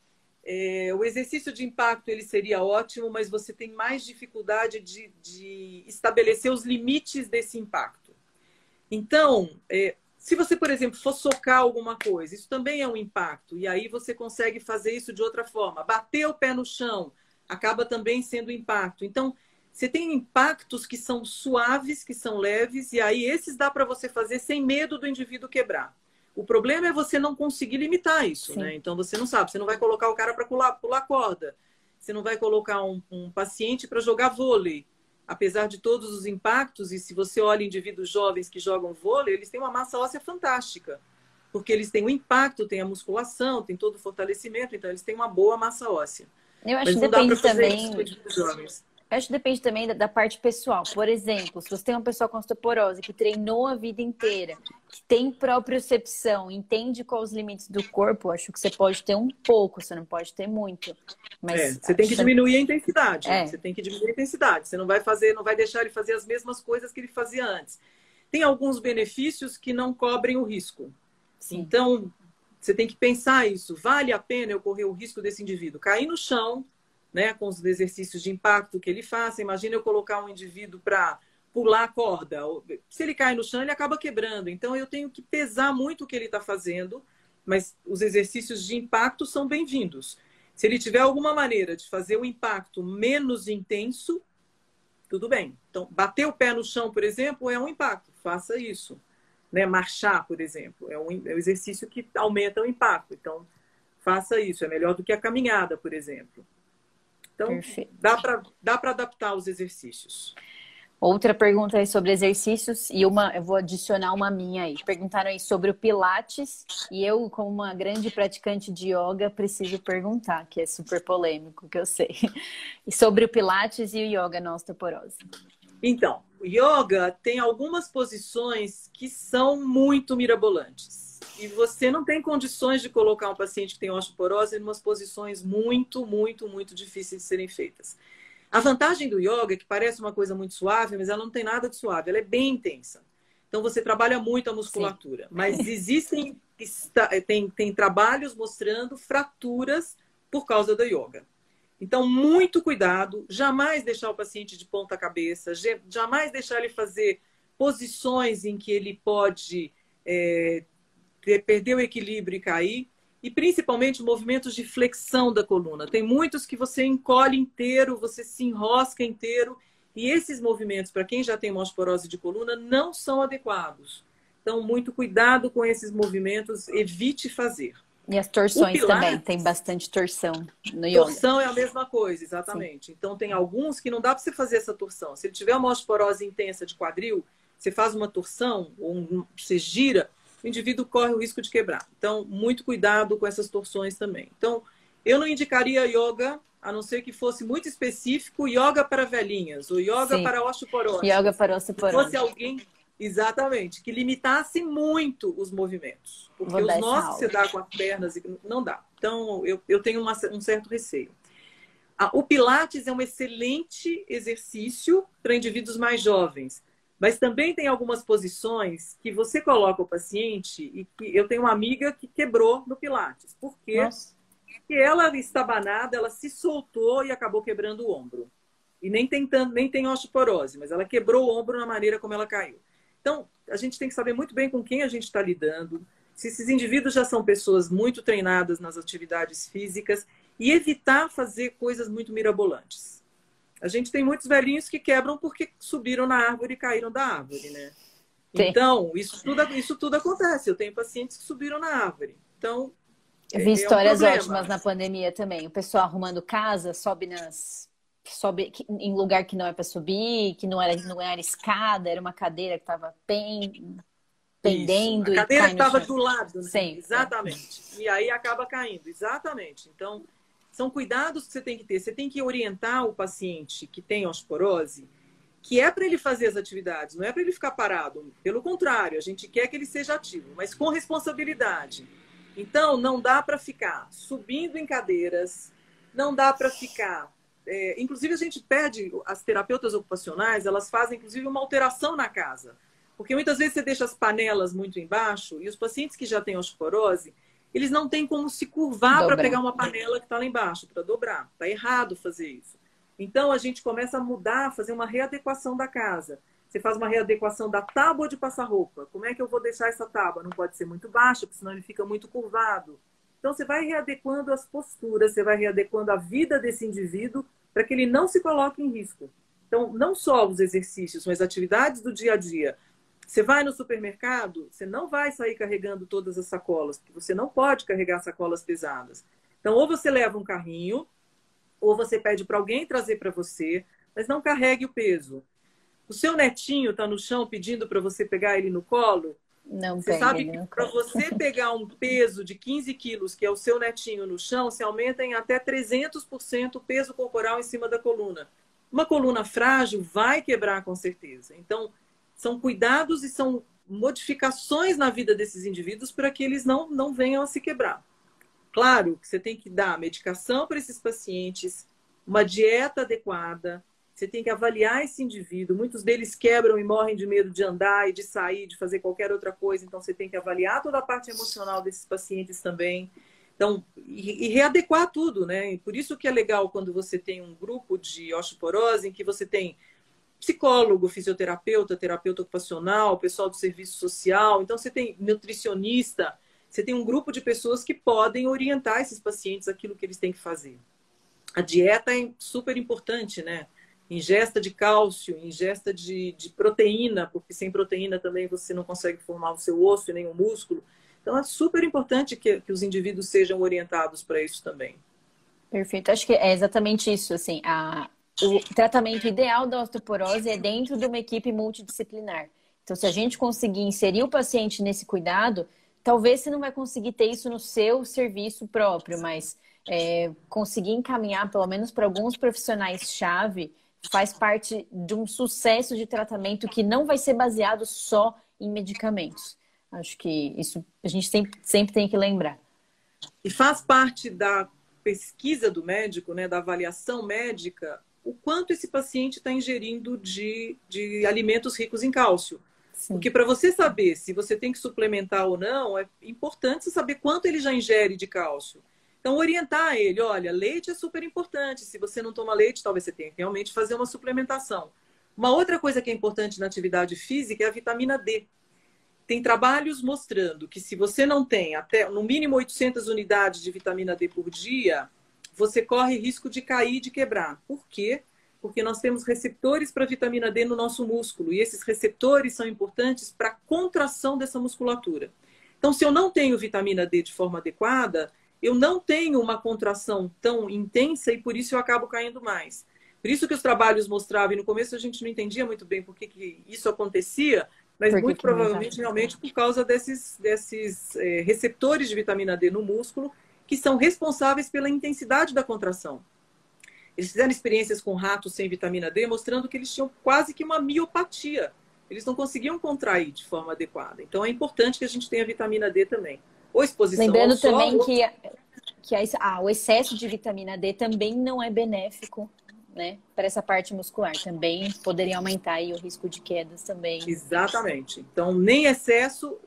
É, o exercício de impacto ele seria ótimo, mas você tem mais dificuldade de, de estabelecer os limites desse impacto. Então, é, se você, por exemplo, for socar alguma coisa, isso também é um impacto. E aí você consegue fazer isso de outra forma. Bater o pé no chão acaba também sendo impacto. Então, você tem impactos que são suaves, que são leves, e aí esses dá para você fazer sem medo do indivíduo quebrar. O problema é você não conseguir limitar isso, Sim. né? Então você não sabe, você não vai colocar o cara para pular, pular corda, você não vai colocar um, um paciente para jogar vôlei apesar de todos os impactos, e se você olha indivíduos jovens que jogam vôlei, eles têm uma massa óssea fantástica, porque eles têm o impacto, têm a musculação, têm todo o fortalecimento, então eles têm uma boa massa óssea. Eu acho Mas que depende também. Eu acho que depende também da, da, parte pessoal. Por exemplo, se você tem uma pessoa com osteoporose que treinou a vida inteira, que tem propriocepção, entende quais os limites do corpo, acho que você pode ter um pouco, você não pode ter muito. Mas é, você tem que diminuir a intensidade. É. Você tem que diminuir a intensidade. Você não vai fazer, não vai deixar ele fazer as mesmas coisas que ele fazia antes. Tem alguns benefícios que não cobrem o risco. Sim. Então, você tem que pensar isso. Vale a pena eu correr o risco desse indivíduo cair no chão, né, com os exercícios de impacto que ele faça. Imagina eu colocar um indivíduo para pular a corda. Se ele cai no chão, ele acaba quebrando. Então, eu tenho que pesar muito o que ele está fazendo, mas os exercícios de impacto são bem-vindos. Se ele tiver alguma maneira de fazer o impacto menos intenso, tudo bem. Então, bater o pé no chão, por exemplo, é um impacto. Faça isso. Né? Marchar, por exemplo, é um, é um exercício que aumenta o impacto. Então, faça isso. É melhor do que a caminhada, por exemplo. Então, Perfeito. dá para adaptar os exercícios. Outra pergunta aí sobre exercícios e uma, eu vou adicionar uma minha aí. Perguntaram aí sobre o Pilates e eu, como uma grande praticante de yoga, preciso perguntar, que é super polêmico, que eu sei. E sobre o Pilates e o yoga na osteoporose. Então, o yoga tem algumas posições que são muito mirabolantes e você não tem condições de colocar um paciente que tem osteoporose em umas posições muito, muito, muito difíceis de serem feitas. A vantagem do yoga é que parece uma coisa muito suave, mas ela não tem nada de suave, ela é bem intensa. Então você trabalha muito a musculatura, Sim. mas existem tem, tem trabalhos mostrando fraturas por causa da yoga. Então, muito cuidado, jamais deixar o paciente de ponta cabeça, jamais deixar ele fazer posições em que ele pode é, perder o equilíbrio e cair, e principalmente movimentos de flexão da coluna. Tem muitos que você encolhe inteiro, você se enrosca inteiro, e esses movimentos, para quem já tem osteoporose de coluna, não são adequados. Então, muito cuidado com esses movimentos, evite fazer. E as torções Pilates, também, tem bastante torção no yoga. Torção é a mesma coisa, exatamente. Sim. Então, tem alguns que não dá para você fazer essa torção. Se ele tiver uma osteoporose intensa de quadril, você faz uma torção, ou um, você gira, o indivíduo corre o risco de quebrar. Então, muito cuidado com essas torções também. Então, eu não indicaria yoga, a não ser que fosse muito específico, yoga para velhinhas, ou yoga Sim. para osteoporose. Yoga para osteoporose. Se fosse alguém, exatamente, que limitasse muito os movimentos. Porque os nossos que você dá com as pernas, não dá. Então, eu, eu tenho uma, um certo receio. O Pilates é um excelente exercício para indivíduos mais jovens. Mas também tem algumas posições que você coloca o paciente e que eu tenho uma amiga que quebrou no Pilates. Por quê? Nossa. Porque ela estabanada, ela se soltou e acabou quebrando o ombro. e nem tem, nem tem osteoporose, mas ela quebrou o ombro na maneira como ela caiu. Então, a gente tem que saber muito bem com quem a gente está lidando, se esses indivíduos já são pessoas muito treinadas nas atividades físicas e evitar fazer coisas muito mirabolantes. A gente tem muitos velhinhos que quebram porque subiram na árvore e caíram da árvore, né? Sim. Então, isso tudo, isso tudo acontece. Eu tenho pacientes que subiram na árvore. Então, eu vi é, histórias é um ótimas na pandemia também. O pessoal arrumando casa, sobe nas sobe em lugar que não é para subir, que não era não era escada, era uma cadeira que estava pen, pendendo. Isso. A cadeira que estava do lado, né? Sim. Exatamente. E aí acaba caindo, exatamente. Então, são cuidados que você tem que ter. Você tem que orientar o paciente que tem osteoporose, que é para ele fazer as atividades, não é para ele ficar parado. Pelo contrário, a gente quer que ele seja ativo, mas com responsabilidade. Então, não dá para ficar subindo em cadeiras, não dá para ficar. É, inclusive, a gente pede, as terapeutas ocupacionais, elas fazem, inclusive, uma alteração na casa. Porque muitas vezes você deixa as panelas muito embaixo e os pacientes que já têm osteoporose, eles não têm como se curvar para pegar uma panela que está lá embaixo, para dobrar. Está errado fazer isso. Então, a gente começa a mudar, fazer uma readequação da casa. Você faz uma readequação da tábua de passar roupa. Como é que eu vou deixar essa tábua? Não pode ser muito baixa, porque senão ele fica muito curvado. Então, você vai readequando as posturas, você vai readequando a vida desse indivíduo para que ele não se coloque em risco. Então, não só os exercícios, mas atividades do dia a dia. Você vai no supermercado, você não vai sair carregando todas as sacolas, porque você não pode carregar sacolas pesadas. Então, ou você leva um carrinho, ou você pede para alguém trazer para você, mas não carregue o peso. O seu netinho está no chão pedindo para você pegar ele no colo. Não você sabe que para você pegar um peso de 15 quilos, que é o seu netinho no chão, se aumenta em até 300% o peso corporal em cima da coluna. Uma coluna frágil vai quebrar com certeza. Então, são cuidados e são modificações na vida desses indivíduos para que eles não, não venham a se quebrar. Claro que você tem que dar medicação para esses pacientes, uma dieta adequada, você tem que avaliar esse indivíduo. Muitos deles quebram e morrem de medo de andar e de sair, de fazer qualquer outra coisa. Então, você tem que avaliar toda a parte emocional desses pacientes também. Então, e, readequar tudo, né? E por isso que é legal quando você tem um grupo de osteoporose em que você tem psicólogo, fisioterapeuta, terapeuta ocupacional, pessoal do serviço social. Então, você tem nutricionista, você tem um grupo de pessoas que podem orientar esses pacientes aquilo que eles têm que fazer. A dieta é super importante, né? ingesta de cálcio, ingesta de, de proteína, porque sem proteína também você não consegue formar o seu osso e nem o músculo. Então é super importante que, que os indivíduos sejam orientados para isso também. Perfeito. Acho que é exatamente isso. Assim, a, o tratamento ideal da osteoporose é dentro de uma equipe multidisciplinar. Então, se a gente conseguir inserir o paciente nesse cuidado, talvez você não vai conseguir ter isso no seu serviço próprio, mas é, conseguir encaminhar, pelo menos para alguns profissionais-chave, faz parte de um sucesso de tratamento que não vai ser baseado só em medicamentos. Acho que isso a gente sempre, sempre tem que lembrar. E faz parte da pesquisa do médico, né, da avaliação médica, o quanto esse paciente está ingerindo de, de alimentos ricos em cálcio. Sim. Porque para você saber se você tem que suplementar ou não, é importante você saber quanto ele já ingere de cálcio. Então, orientar ele, olha, leite é super importante. Se você não toma leite, talvez você tenha que realmente fazer uma suplementação. Uma outra coisa que é importante na atividade física é a vitamina D. Tem trabalhos mostrando que se você não tem até no mínimo 800 unidades de vitamina D por dia, você corre risco de cair e de quebrar. Por quê? Porque nós temos receptores para vitamina D no nosso músculo e esses receptores são importantes para a contração dessa musculatura. Então, se eu não tenho vitamina D de forma adequada, eu não tenho uma contração tão intensa e por isso eu acabo caindo mais. Por isso que os trabalhos mostravam, e no começo a gente não entendia muito bem por que, que isso acontecia, mas muito que provavelmente realmente por causa desses, desses é, receptores de vitamina D no músculo que são responsáveis pela intensidade da contração. Eles fizeram experiências com ratos sem vitamina D, mostrando que eles tinham quase que uma miopatia. Eles não conseguiam contrair de forma adequada. Então é importante que a gente tenha vitamina D também ou exposição Lembrando ao também sol, que, que a, ah, o excesso de vitamina D também não é benéfico né, para essa parte muscular. Também poderia aumentar o risco de quedas também. Exatamente. Então, nem excesso,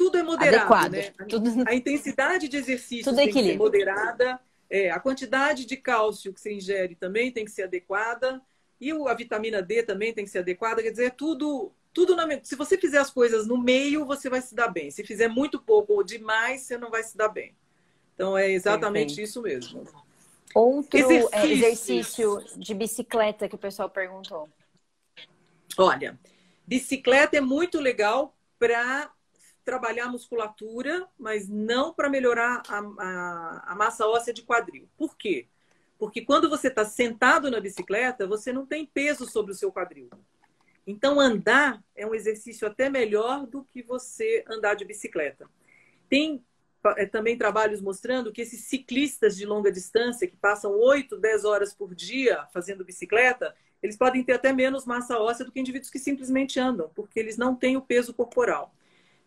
tudo é moderado. Adequado. Né? Tudo... A intensidade de exercício tem que ser moderada. É, a quantidade de cálcio que você ingere também tem que ser adequada. E a vitamina D também tem que ser adequada, quer dizer, é tudo, tudo na, se você fizer as coisas no meio, você vai se dar bem. Se fizer muito pouco ou demais, você não vai se dar bem. Então é exatamente Perfeito. isso mesmo. Outro exercício. É, exercício de bicicleta que o pessoal perguntou. Olha, bicicleta é muito legal para trabalhar a musculatura, mas não para melhorar a, a, a, massa óssea de quadril. Por quê? Porque quando você está sentado na bicicleta, você não tem peso sobre o seu quadril. Então, andar é um exercício até melhor do que você andar de bicicleta. Tem é, também trabalhos mostrando que esses ciclistas de longa distância, que passam 8, 10 horas por dia fazendo bicicleta, eles podem ter até menos massa óssea do que indivíduos que simplesmente andam, porque eles não têm o peso corporal.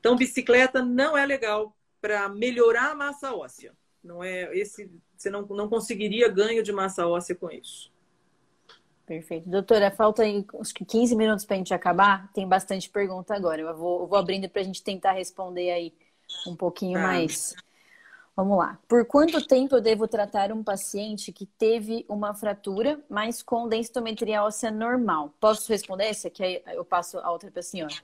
Então, bicicleta não é legal para melhorar a massa óssea. Não é esse, você não, não conseguiria ganho de massa óssea com isso. Perfeito. Doutora, falta aí acho que 15 minutos para a gente acabar. Tem bastante pergunta agora. Eu vou, eu vou abrindo para a gente tentar responder aí um pouquinho ah. mais. Vamos lá. Por quanto tempo eu devo tratar um paciente que teve uma fratura, mas com densitometria óssea normal? Posso responder essa? Que aí eu passo a outra para a senhora.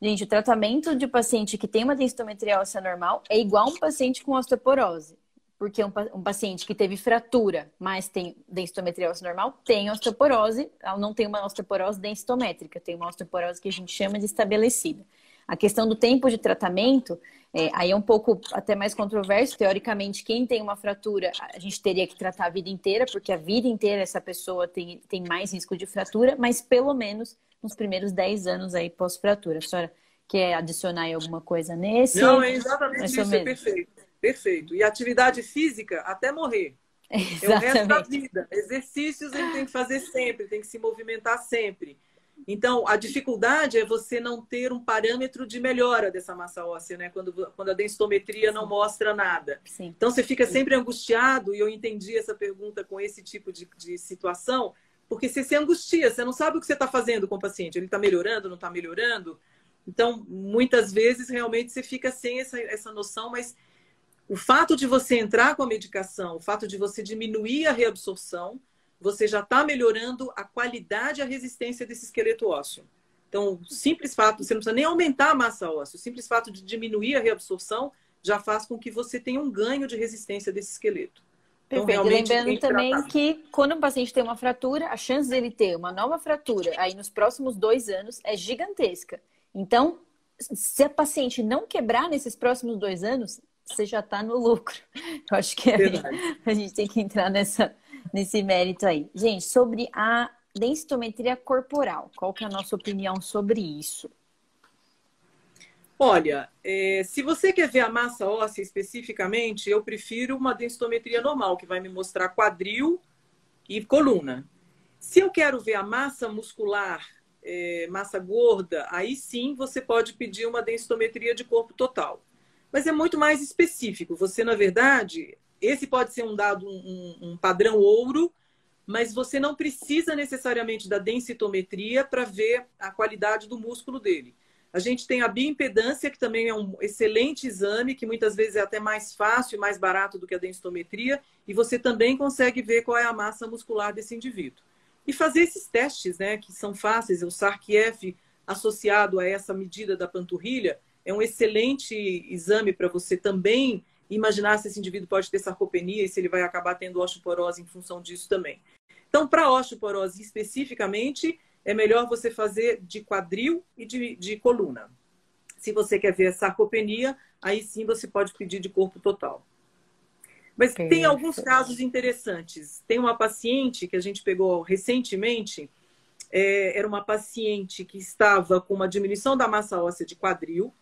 Gente, o tratamento de paciente que tem uma densitometria óssea normal é igual a um paciente com osteoporose. Porque um, um paciente que teve fratura, mas tem densitometria óssea normal, tem osteoporose, não tem uma osteoporose densitométrica, tem uma osteoporose que a gente chama de estabelecida. A questão do tempo de tratamento, é, aí é um pouco até mais controverso. Teoricamente, quem tem uma fratura, a gente teria que tratar a vida inteira, porque a vida inteira essa pessoa tem, tem mais risco de fratura, mas pelo menos nos primeiros 10 anos aí pós-fratura. A senhora quer adicionar aí alguma coisa nesse? Não, é exatamente isso, é perfeito. Perfeito. E atividade física até morrer. Exatamente. É o resto da vida. Exercícios ele tem que fazer sempre, tem que se movimentar sempre. Então, a dificuldade é você não ter um parâmetro de melhora dessa massa óssea, né? Quando, quando a densitometria não mostra nada. Sim. Então, você fica sempre angustiado, e eu entendi essa pergunta com esse tipo de, de situação, porque você se angustia, você não sabe o que você está fazendo com o paciente. Ele está melhorando, não está melhorando? Então, muitas vezes, realmente, você fica sem essa, essa noção, mas o fato de você entrar com a medicação, o fato de você diminuir a reabsorção, você já está melhorando a qualidade e a resistência desse esqueleto ósseo. Então, o simples fato, você não precisa nem aumentar a massa óssea, o simples fato de diminuir a reabsorção já faz com que você tenha um ganho de resistência desse esqueleto. Então, Perfeito. Lembrando também tratar. que quando um paciente tem uma fratura, a chance dele ter uma nova fratura aí nos próximos dois anos é gigantesca. Então, se a paciente não quebrar nesses próximos dois anos, você já está no lucro. Eu acho que a gente tem que entrar nessa, nesse mérito aí. Gente, sobre a densitometria corporal, qual que é a nossa opinião sobre isso? Olha, é, se você quer ver a massa óssea especificamente, eu prefiro uma densitometria normal, que vai me mostrar quadril e coluna. Se eu quero ver a massa muscular, é, massa gorda, aí sim você pode pedir uma densitometria de corpo total. Mas é muito mais específico. Você, na verdade, esse pode ser um dado, um, um padrão ouro, mas você não precisa necessariamente da densitometria para ver a qualidade do músculo dele. A gente tem a bioimpedância, que também é um excelente exame, que muitas vezes é até mais fácil e mais barato do que a densitometria, e você também consegue ver qual é a massa muscular desse indivíduo. E fazer esses testes, né, que são fáceis, o SARC-F associado a essa medida da panturrilha, é um excelente exame para você também imaginar se esse indivíduo pode ter sarcopenia e se ele vai acabar tendo osteoporose em função disso também. Então, para osteoporose especificamente, é melhor você fazer de quadril e de, de coluna. Se você quer ver a sarcopenia, aí sim você pode pedir de corpo total. Mas tem alguns casos interessantes. Tem uma paciente que a gente pegou recentemente, é, era uma paciente que estava com uma diminuição da massa óssea de quadril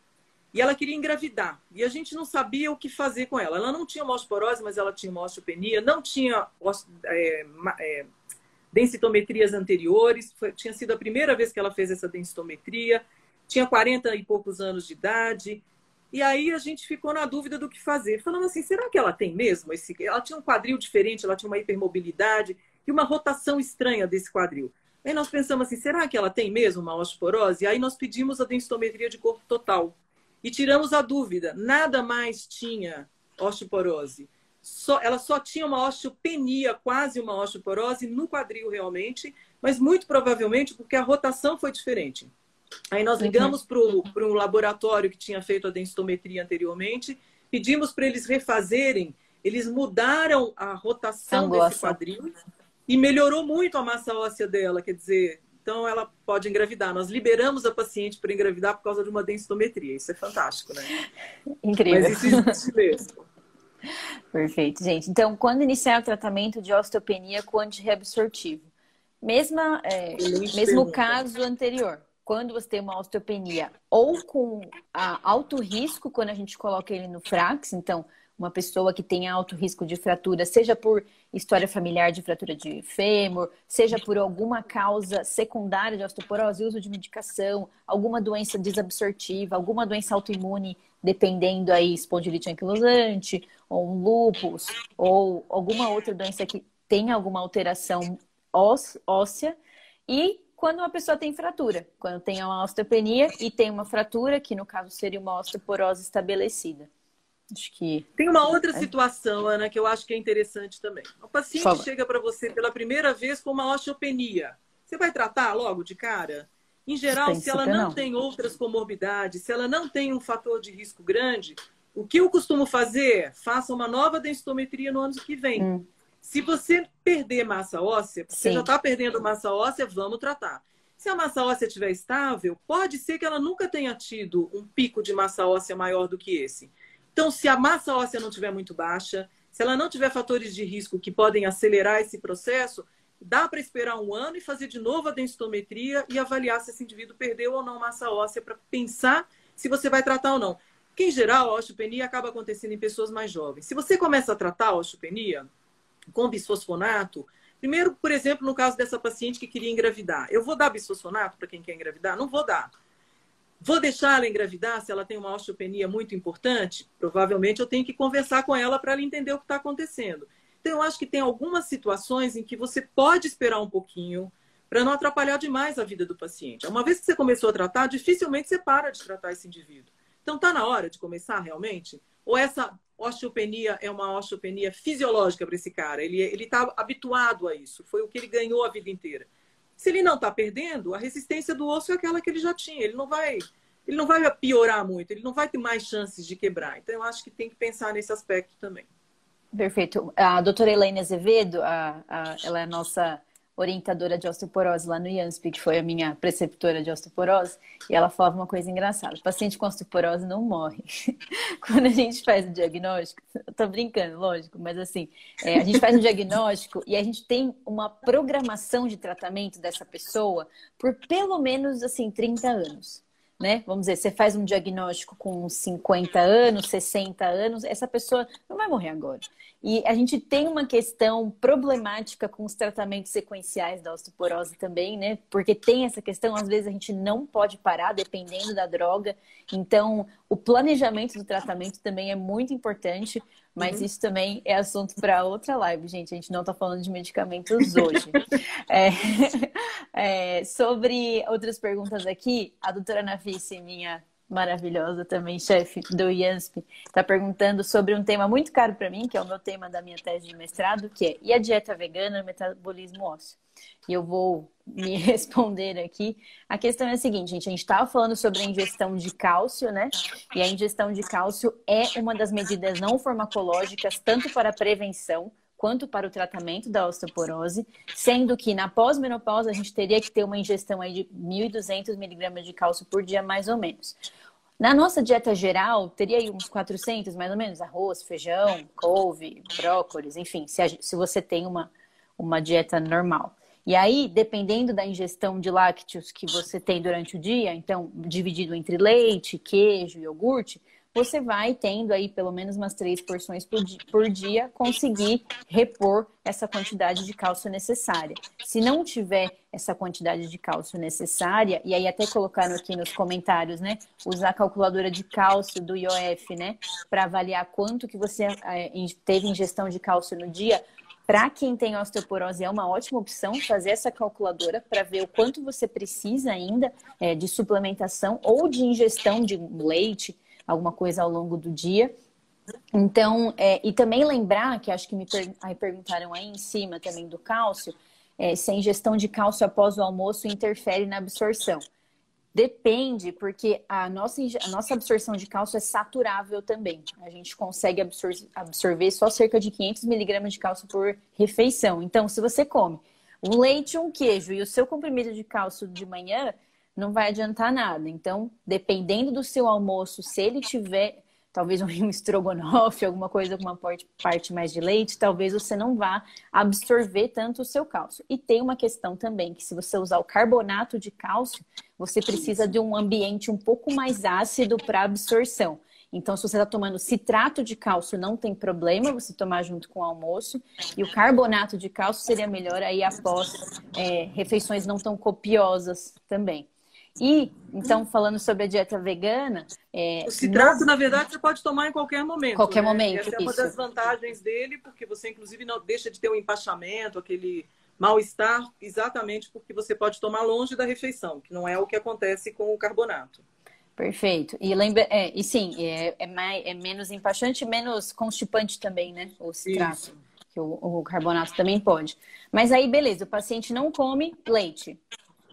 e ela queria engravidar. E a gente não sabia o que fazer com ela. Ela não tinha uma osteoporose, mas ela tinha uma osteopenia, não tinha é, é, densitometrias anteriores, foi, tinha sido a primeira vez que ela fez essa densitometria, tinha 40 e poucos anos de idade. E aí a gente ficou na dúvida do que fazer, falando assim, será que ela tem mesmo esse... Ela tinha um quadril diferente, ela tinha uma hipermobilidade e uma rotação estranha desse quadril. Aí nós pensamos assim, será que ela tem mesmo uma osteoporose? E aí nós pedimos a densitometria de corpo total. E tiramos a dúvida, nada mais tinha osteoporose só, ela só tinha uma osteopenia, quase uma osteoporose no quadril realmente, mas muito provavelmente porque a rotação foi diferente. Aí nós uhum. ligamos uhum. para um laboratório que tinha feito a densitometria anteriormente, pedimos para eles refazerem, eles mudaram a rotação desse quadril e melhorou muito a massa óssea dela, quer dizer, então ela pode engravidar. Nós liberamos a paciente para engravidar por causa de uma densitometria. Isso é fantástico, né? Incrível. Mas isso existe mesmo. Perfeito, gente. Então, quando iniciar o tratamento de osteopenia com antirreabsortivo? Mesma, é, mesmo caso anterior, quando você tem uma osteopenia ou com alto risco, quando a gente coloca ele no Frax, então uma pessoa que tem alto risco de fratura, seja por história familiar de fratura de fêmur, seja por alguma causa secundária de osteoporose, uso de medicação, alguma doença desabsortiva, alguma doença autoimune, dependendo aí, espondilite anquilosante, ou um lúpus, ou alguma outra doença que tenha alguma alteração óssea, e quando uma pessoa tem fratura, quando tem uma osteopenia e tem uma fratura, que no caso seria uma osteoporose estabelecida. Acho que. Tem uma outra é. situação, Ana, que eu acho que é interessante também. O paciente chega para você pela primeira vez com uma osteopenia. Você vai tratar logo de cara? Em geral, se ela não, não tem outras comorbidades, se ela não tem um fator de risco grande, o que eu costumo fazer? Faça uma nova densitometria no ano que vem. Hum. Se você perder massa óssea, você já está perdendo massa óssea, vamos tratar. Se a massa óssea estiver estável, pode ser que ela nunca tenha tido um pico de massa óssea maior do que esse. Então, se a massa óssea não estiver muito baixa, se ela não tiver fatores de risco que podem acelerar esse processo, dá para esperar um ano e fazer de novo a densitometria e avaliar se esse indivíduo perdeu ou não massa óssea para pensar se você vai tratar ou não. Porque, em geral, a osteopenia acaba acontecendo em pessoas mais jovens. Se você começa a tratar a osteopenia com bisfosfonato, primeiro, por exemplo, no caso dessa paciente que queria engravidar, eu vou dar bisfosfonato para quem quer engravidar? Não vou dar. Vou deixar ela engravidar se ela tem uma osteopenia muito importante? Provavelmente eu tenho que conversar com ela para ela entender o que está acontecendo. Então, eu acho que tem algumas situações em que você pode esperar um pouquinho para não atrapalhar demais a vida do paciente. Uma vez que você começou a tratar, dificilmente você para de tratar esse indivíduo. Então, está na hora de começar realmente? Ou essa osteopenia é uma osteopenia fisiológica para esse cara? Ele está habituado a isso, foi o que ele ganhou a vida inteira. Se ele não está perdendo, a resistência do osso é aquela que ele já tinha. Ele não vai, ele não vai piorar muito, ele não vai ter mais chances de quebrar. Então, eu acho que tem que pensar nesse aspecto também. Perfeito. A doutora Elaine Azevedo, a, a, ela é a nossa orientadora de osteoporose lá no IANSP, que foi a minha preceptora de osteoporose, e ela falava uma coisa engraçada: o paciente com osteoporose não morre. Quando a gente faz o diagnóstico, eu tô brincando, lógico, mas assim, é, a gente faz um diagnóstico e a gente tem uma programação de tratamento dessa pessoa por pelo menos assim 30 anos né? Vamos dizer, você faz um diagnóstico com 50 anos, 60 anos, essa pessoa não vai morrer agora. E a gente tem uma questão problemática com os tratamentos sequenciais da osteoporose também, né? Porque tem essa questão, às vezes a gente não pode parar dependendo da droga. Então, o planejamento do tratamento também é muito importante, mas uhum. isso também é assunto para outra live, gente. A gente não está falando de medicamentos hoje. é, é, sobre outras perguntas aqui, a doutora Nafice, minha maravilhosa também, chefe do IANSP, está perguntando sobre um tema muito caro para mim, que é o meu tema da minha tese de mestrado, que é e a dieta vegana no metabolismo ósseo? E eu vou me responder aqui. A questão é a seguinte, gente, a gente estava falando sobre a ingestão de cálcio, né? E a ingestão de cálcio é uma das medidas não farmacológicas, tanto para a prevenção quanto para o tratamento da osteoporose, sendo que na pós-menopausa a gente teria que ter uma ingestão aí de 1.200 miligramas de cálcio por dia, mais ou menos. Na nossa dieta geral, teria aí uns 400, mais ou menos, arroz, feijão, couve, brócolis, enfim, se, a, se você tem uma, uma dieta normal. E aí, dependendo da ingestão de lácteos que você tem durante o dia, então, dividido entre leite, queijo e iogurte, você vai tendo aí pelo menos umas três porções por dia, por dia, conseguir repor essa quantidade de cálcio necessária. Se não tiver essa quantidade de cálcio necessária, e aí até colocaram aqui nos comentários, né, usar a calculadora de cálcio do IOF, né, para avaliar quanto que você é, teve ingestão de cálcio no dia, para quem tem osteoporose é uma ótima opção fazer essa calculadora para ver o quanto você precisa ainda é, de suplementação ou de ingestão de leite, alguma coisa ao longo do dia. Então, é, e também lembrar, que acho que me per... aí perguntaram aí em cima também do cálcio, é, se a ingestão de cálcio após o almoço interfere na absorção. Depende, porque a nossa, a nossa absorção de cálcio é saturável também. A gente consegue absor absorver só cerca de 500 miligramas de cálcio por refeição. Então, se você come um leite, um queijo e o seu comprimido de cálcio de manhã, não vai adiantar nada. Então, dependendo do seu almoço, se ele tiver talvez um estrogonofe, alguma coisa com uma parte mais de leite, talvez você não vá absorver tanto o seu cálcio. E tem uma questão também, que se você usar o carbonato de cálcio, você precisa de um ambiente um pouco mais ácido para absorção. Então, se você está tomando citrato de cálcio, não tem problema você tomar junto com o almoço. E o carbonato de cálcio seria melhor aí após é, refeições não tão copiosas também. E, então, falando sobre a dieta vegana. É, o citrato, não... na verdade, você pode tomar em qualquer momento. Qualquer né? momento. Essa é uma das vantagens dele, porque você, inclusive, não deixa de ter um empachamento, aquele mal-estar, exatamente porque você pode tomar longe da refeição, que não é o que acontece com o carbonato. Perfeito. E lembra, é, e sim, é, é, mais, é menos empachante e menos constipante também, né? O citrato. Isso. Que o, o carbonato também pode. Mas aí, beleza, o paciente não come leite.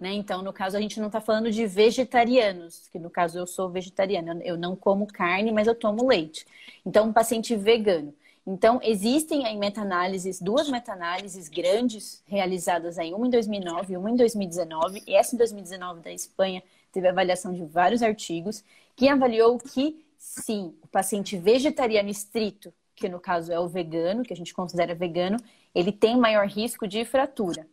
Né? Então, no caso, a gente não está falando de vegetarianos, que no caso eu sou vegetariana, eu não como carne, mas eu tomo leite. Então, um paciente vegano. Então, existem aí meta-análises, duas meta-análises grandes realizadas aí, uma em 2009 e uma em 2019. E essa em 2019 da Espanha teve avaliação de vários artigos que avaliou que, sim, o paciente vegetariano estrito, que no caso é o vegano, que a gente considera vegano, ele tem maior risco de fratura.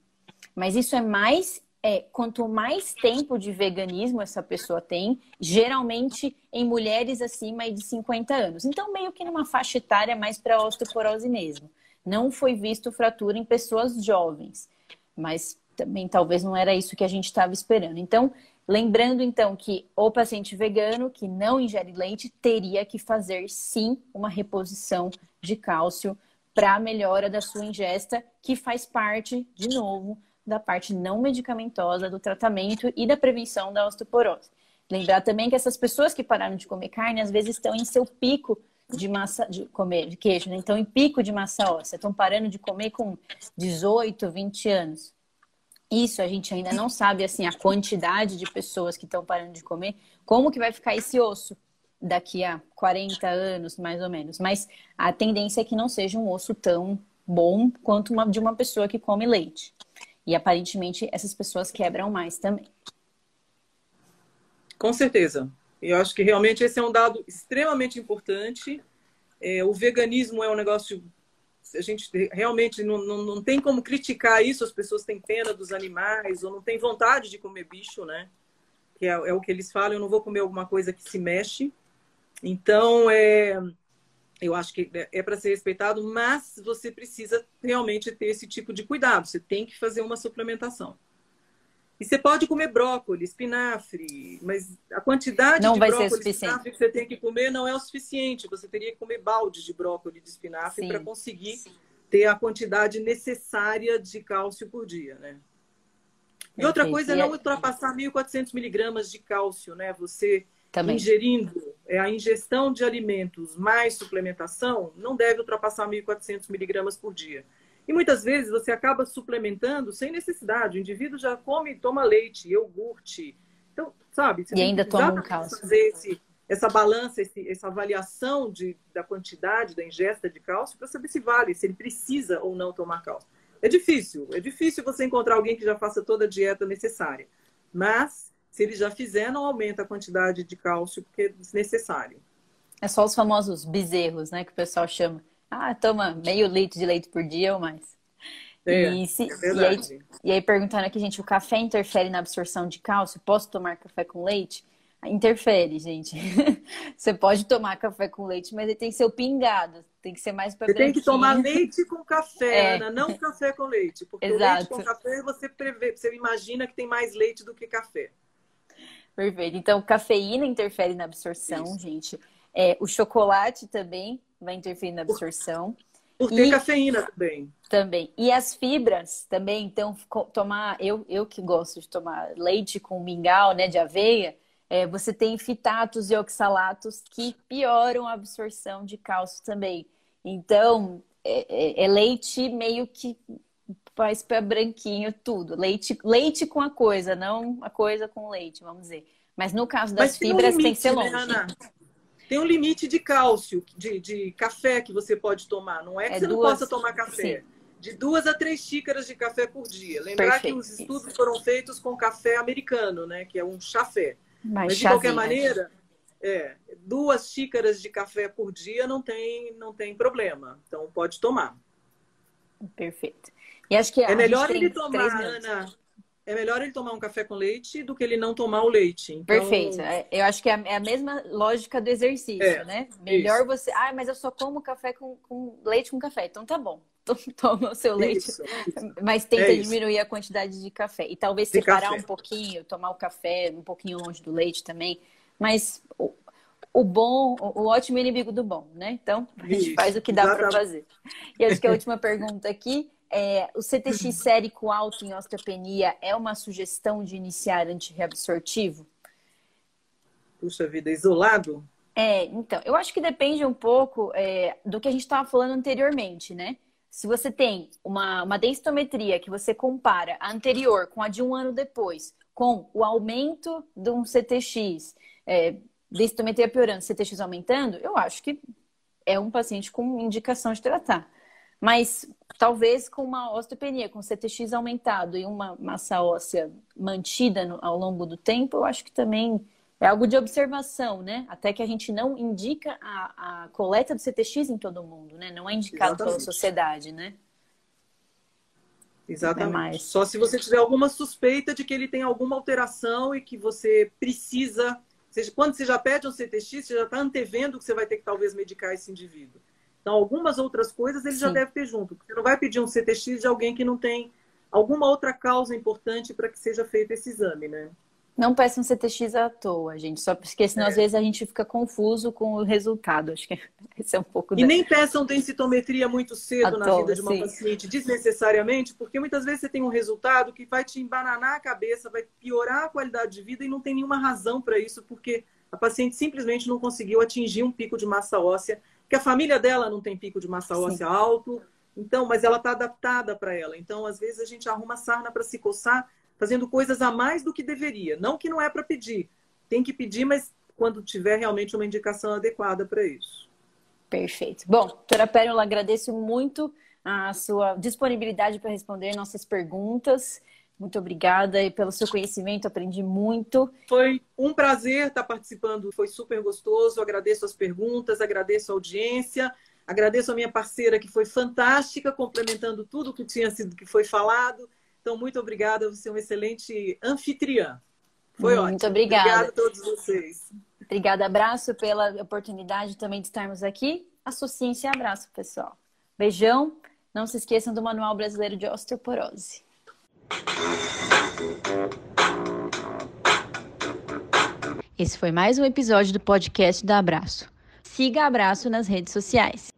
Mas isso é mais é quanto mais tempo de veganismo essa pessoa tem, geralmente em mulheres acima de 50 anos. Então, meio que numa faixa etária mais para osteoporose mesmo. Não foi visto fratura em pessoas jovens, mas também talvez não era isso que a gente estava esperando. Então, lembrando então que o paciente vegano que não ingere leite teria que fazer sim uma reposição de cálcio para a melhora da sua ingesta, que faz parte, de novo, da parte não medicamentosa do tratamento e da prevenção da osteoporose. Lembrar também que essas pessoas que pararam de comer carne, às vezes estão em seu pico de massa de comer de queijo, né? então em pico de massa óssea, estão parando de comer com 18, 20 anos. Isso a gente ainda não sabe assim a quantidade de pessoas que estão parando de comer, como que vai ficar esse osso daqui a 40 anos, mais ou menos. Mas a tendência é que não seja um osso tão bom quanto uma de uma pessoa que come leite. E aparentemente essas pessoas quebram mais também. Com certeza. Eu acho que realmente esse é um dado extremamente importante. É, o veganismo é um negócio. A gente realmente não, não, não tem como criticar isso, as pessoas têm pena dos animais ou não têm vontade de comer bicho, né? Que é, é o que eles falam, eu não vou comer alguma coisa que se mexe. Então, é, eu acho que é, é para ser respeitado, mas você precisa realmente ter esse tipo de cuidado. Você tem que fazer uma suplementação. E você pode comer brócolis, espinafre, mas a quantidade não de brócolis e espinafre que você tem que comer não é o suficiente. Você teria que comer balde de brócolis de espinafre para conseguir Sim. ter a quantidade necessária de cálcio por dia, né? E outra coisa é não ultrapassar 1.400 miligramas de cálcio, né? Você também. ingerindo é, a ingestão de alimentos mais suplementação não deve ultrapassar 1.400 miligramas por dia. E muitas vezes você acaba suplementando sem necessidade. O indivíduo já come, toma leite, iogurte. Então, sabe? e ainda toma um cálcio. Fazer esse, essa balança, esse, essa avaliação de, da quantidade da ingesta de cálcio para saber se vale, se ele precisa ou não tomar cálcio. É difícil. É difícil você encontrar alguém que já faça toda a dieta necessária. Mas se ele já fizer, não aumenta a quantidade de cálcio porque é desnecessário. É só os famosos bezerros, né? Que o pessoal chama. Ah, toma meio litro de leite por dia ou mais. É, e, se, é e, aí, e aí perguntando aqui, gente, o café interfere na absorção de cálcio? Posso tomar café com leite? Interfere, gente. Você pode tomar café com leite, mas ele tem que ser o pingado. Tem que ser mais para Você tem que tomar leite com café, é. Ana, não café com leite. Porque Exato. o leite com café você prevê, você imagina que tem mais leite do que café. Perfeito. Então, cafeína interfere na absorção, Isso. gente. É, o chocolate também vai interferir na absorção. Por ter e, cafeína também. Também. E as fibras também. Então, tomar. Eu, eu que gosto de tomar leite com mingau, né, de aveia. É, você tem fitatos e oxalatos que pioram a absorção de cálcio também. Então, é, é, é leite meio que faz para branquinho tudo. Leite, leite com a coisa, não a coisa com leite, vamos dizer. Mas no caso das tem fibras, um limite, tem que ser longe. Né, Ana? Tem um limite de cálcio, de, de café que você pode tomar. Não é que é você duas... não possa tomar café. Sim. De duas a três xícaras de café por dia. Lembrar Perfeito, que os estudos isso. foram feitos com café americano, né? Que é um chafé. Mais Mas, de qualquer maneira, é, duas xícaras de café por dia não tem, não tem problema. Então, pode tomar. Perfeito. E acho que é melhor ele tomar, Ana, é melhor ele tomar um café com leite do que ele não tomar o leite. Então... Perfeito. É, eu acho que é, é a mesma lógica do exercício, é, né? Melhor isso. você. Ah, mas eu só como café com, com, leite com café. Então tá bom. Toma o seu leite. Isso, isso. Mas tenta é diminuir a quantidade de café. E talvez de separar café. um pouquinho, tomar o café um pouquinho longe do leite também. Mas o, o bom, o ótimo inimigo do bom, né? Então, a gente faz o que dá para fazer. E acho que a última pergunta aqui é, o CTX sérico alto em osteopenia é uma sugestão de iniciar antirreabsortivo? Puxa vida, isolado? É, então, eu acho que depende um pouco é, do que a gente estava falando anteriormente, né? Se você tem uma, uma densitometria que você compara a anterior com a de um ano depois, com o aumento de um CTX, é, densitometria piorando, CTX aumentando, eu acho que é um paciente com indicação de tratar. Mas talvez com uma osteopenia, com CTX aumentado e uma massa óssea mantida no, ao longo do tempo, eu acho que também é algo de observação, né? Até que a gente não indica a, a coleta do CTX em todo mundo, né? Não é indicado Exatamente. pela sociedade, né? Exatamente. É Só se você tiver alguma suspeita de que ele tem alguma alteração e que você precisa. Seja, quando você já pede um CTX, você já está antevendo que você vai ter que talvez medicar esse indivíduo. Então, algumas outras coisas ele Sim. já deve ter junto. Você não vai pedir um CTX de alguém que não tem alguma outra causa importante para que seja feito esse exame, né? Não peça um CTX à toa, gente. Só porque senão é. às vezes a gente fica confuso com o resultado. Acho que esse é um pouco. E da... nem peçam densitometria muito cedo à na toa, vida de uma sim. paciente, desnecessariamente, porque muitas vezes você tem um resultado que vai te embananar a cabeça, vai piorar a qualidade de vida e não tem nenhuma razão para isso, porque a paciente simplesmente não conseguiu atingir um pico de massa óssea porque a família dela não tem pico de massa óssea Sim. alto, então, mas ela está adaptada para ela. Então, às vezes a gente arruma sarna para se coçar, fazendo coisas a mais do que deveria. Não que não é para pedir, tem que pedir, mas quando tiver realmente uma indicação adequada para isso. Perfeito. Bom, doutora Pérola, agradeço muito a sua disponibilidade para responder nossas perguntas. Muito obrigada e pelo seu conhecimento, aprendi muito. Foi um prazer estar participando, foi super gostoso. Agradeço as perguntas, agradeço a audiência, agradeço a minha parceira que foi fantástica, complementando tudo que tinha sido que foi falado. Então, muito obrigada, você é um excelente anfitriã. Foi muito ótimo. Muito obrigada. Obrigada a todos vocês. Obrigada, abraço pela oportunidade também de estarmos aqui. Associem-se abraço, pessoal. Beijão. Não se esqueçam do Manual Brasileiro de Osteoporose. Esse foi mais um episódio do podcast da Abraço. Siga Abraço nas redes sociais.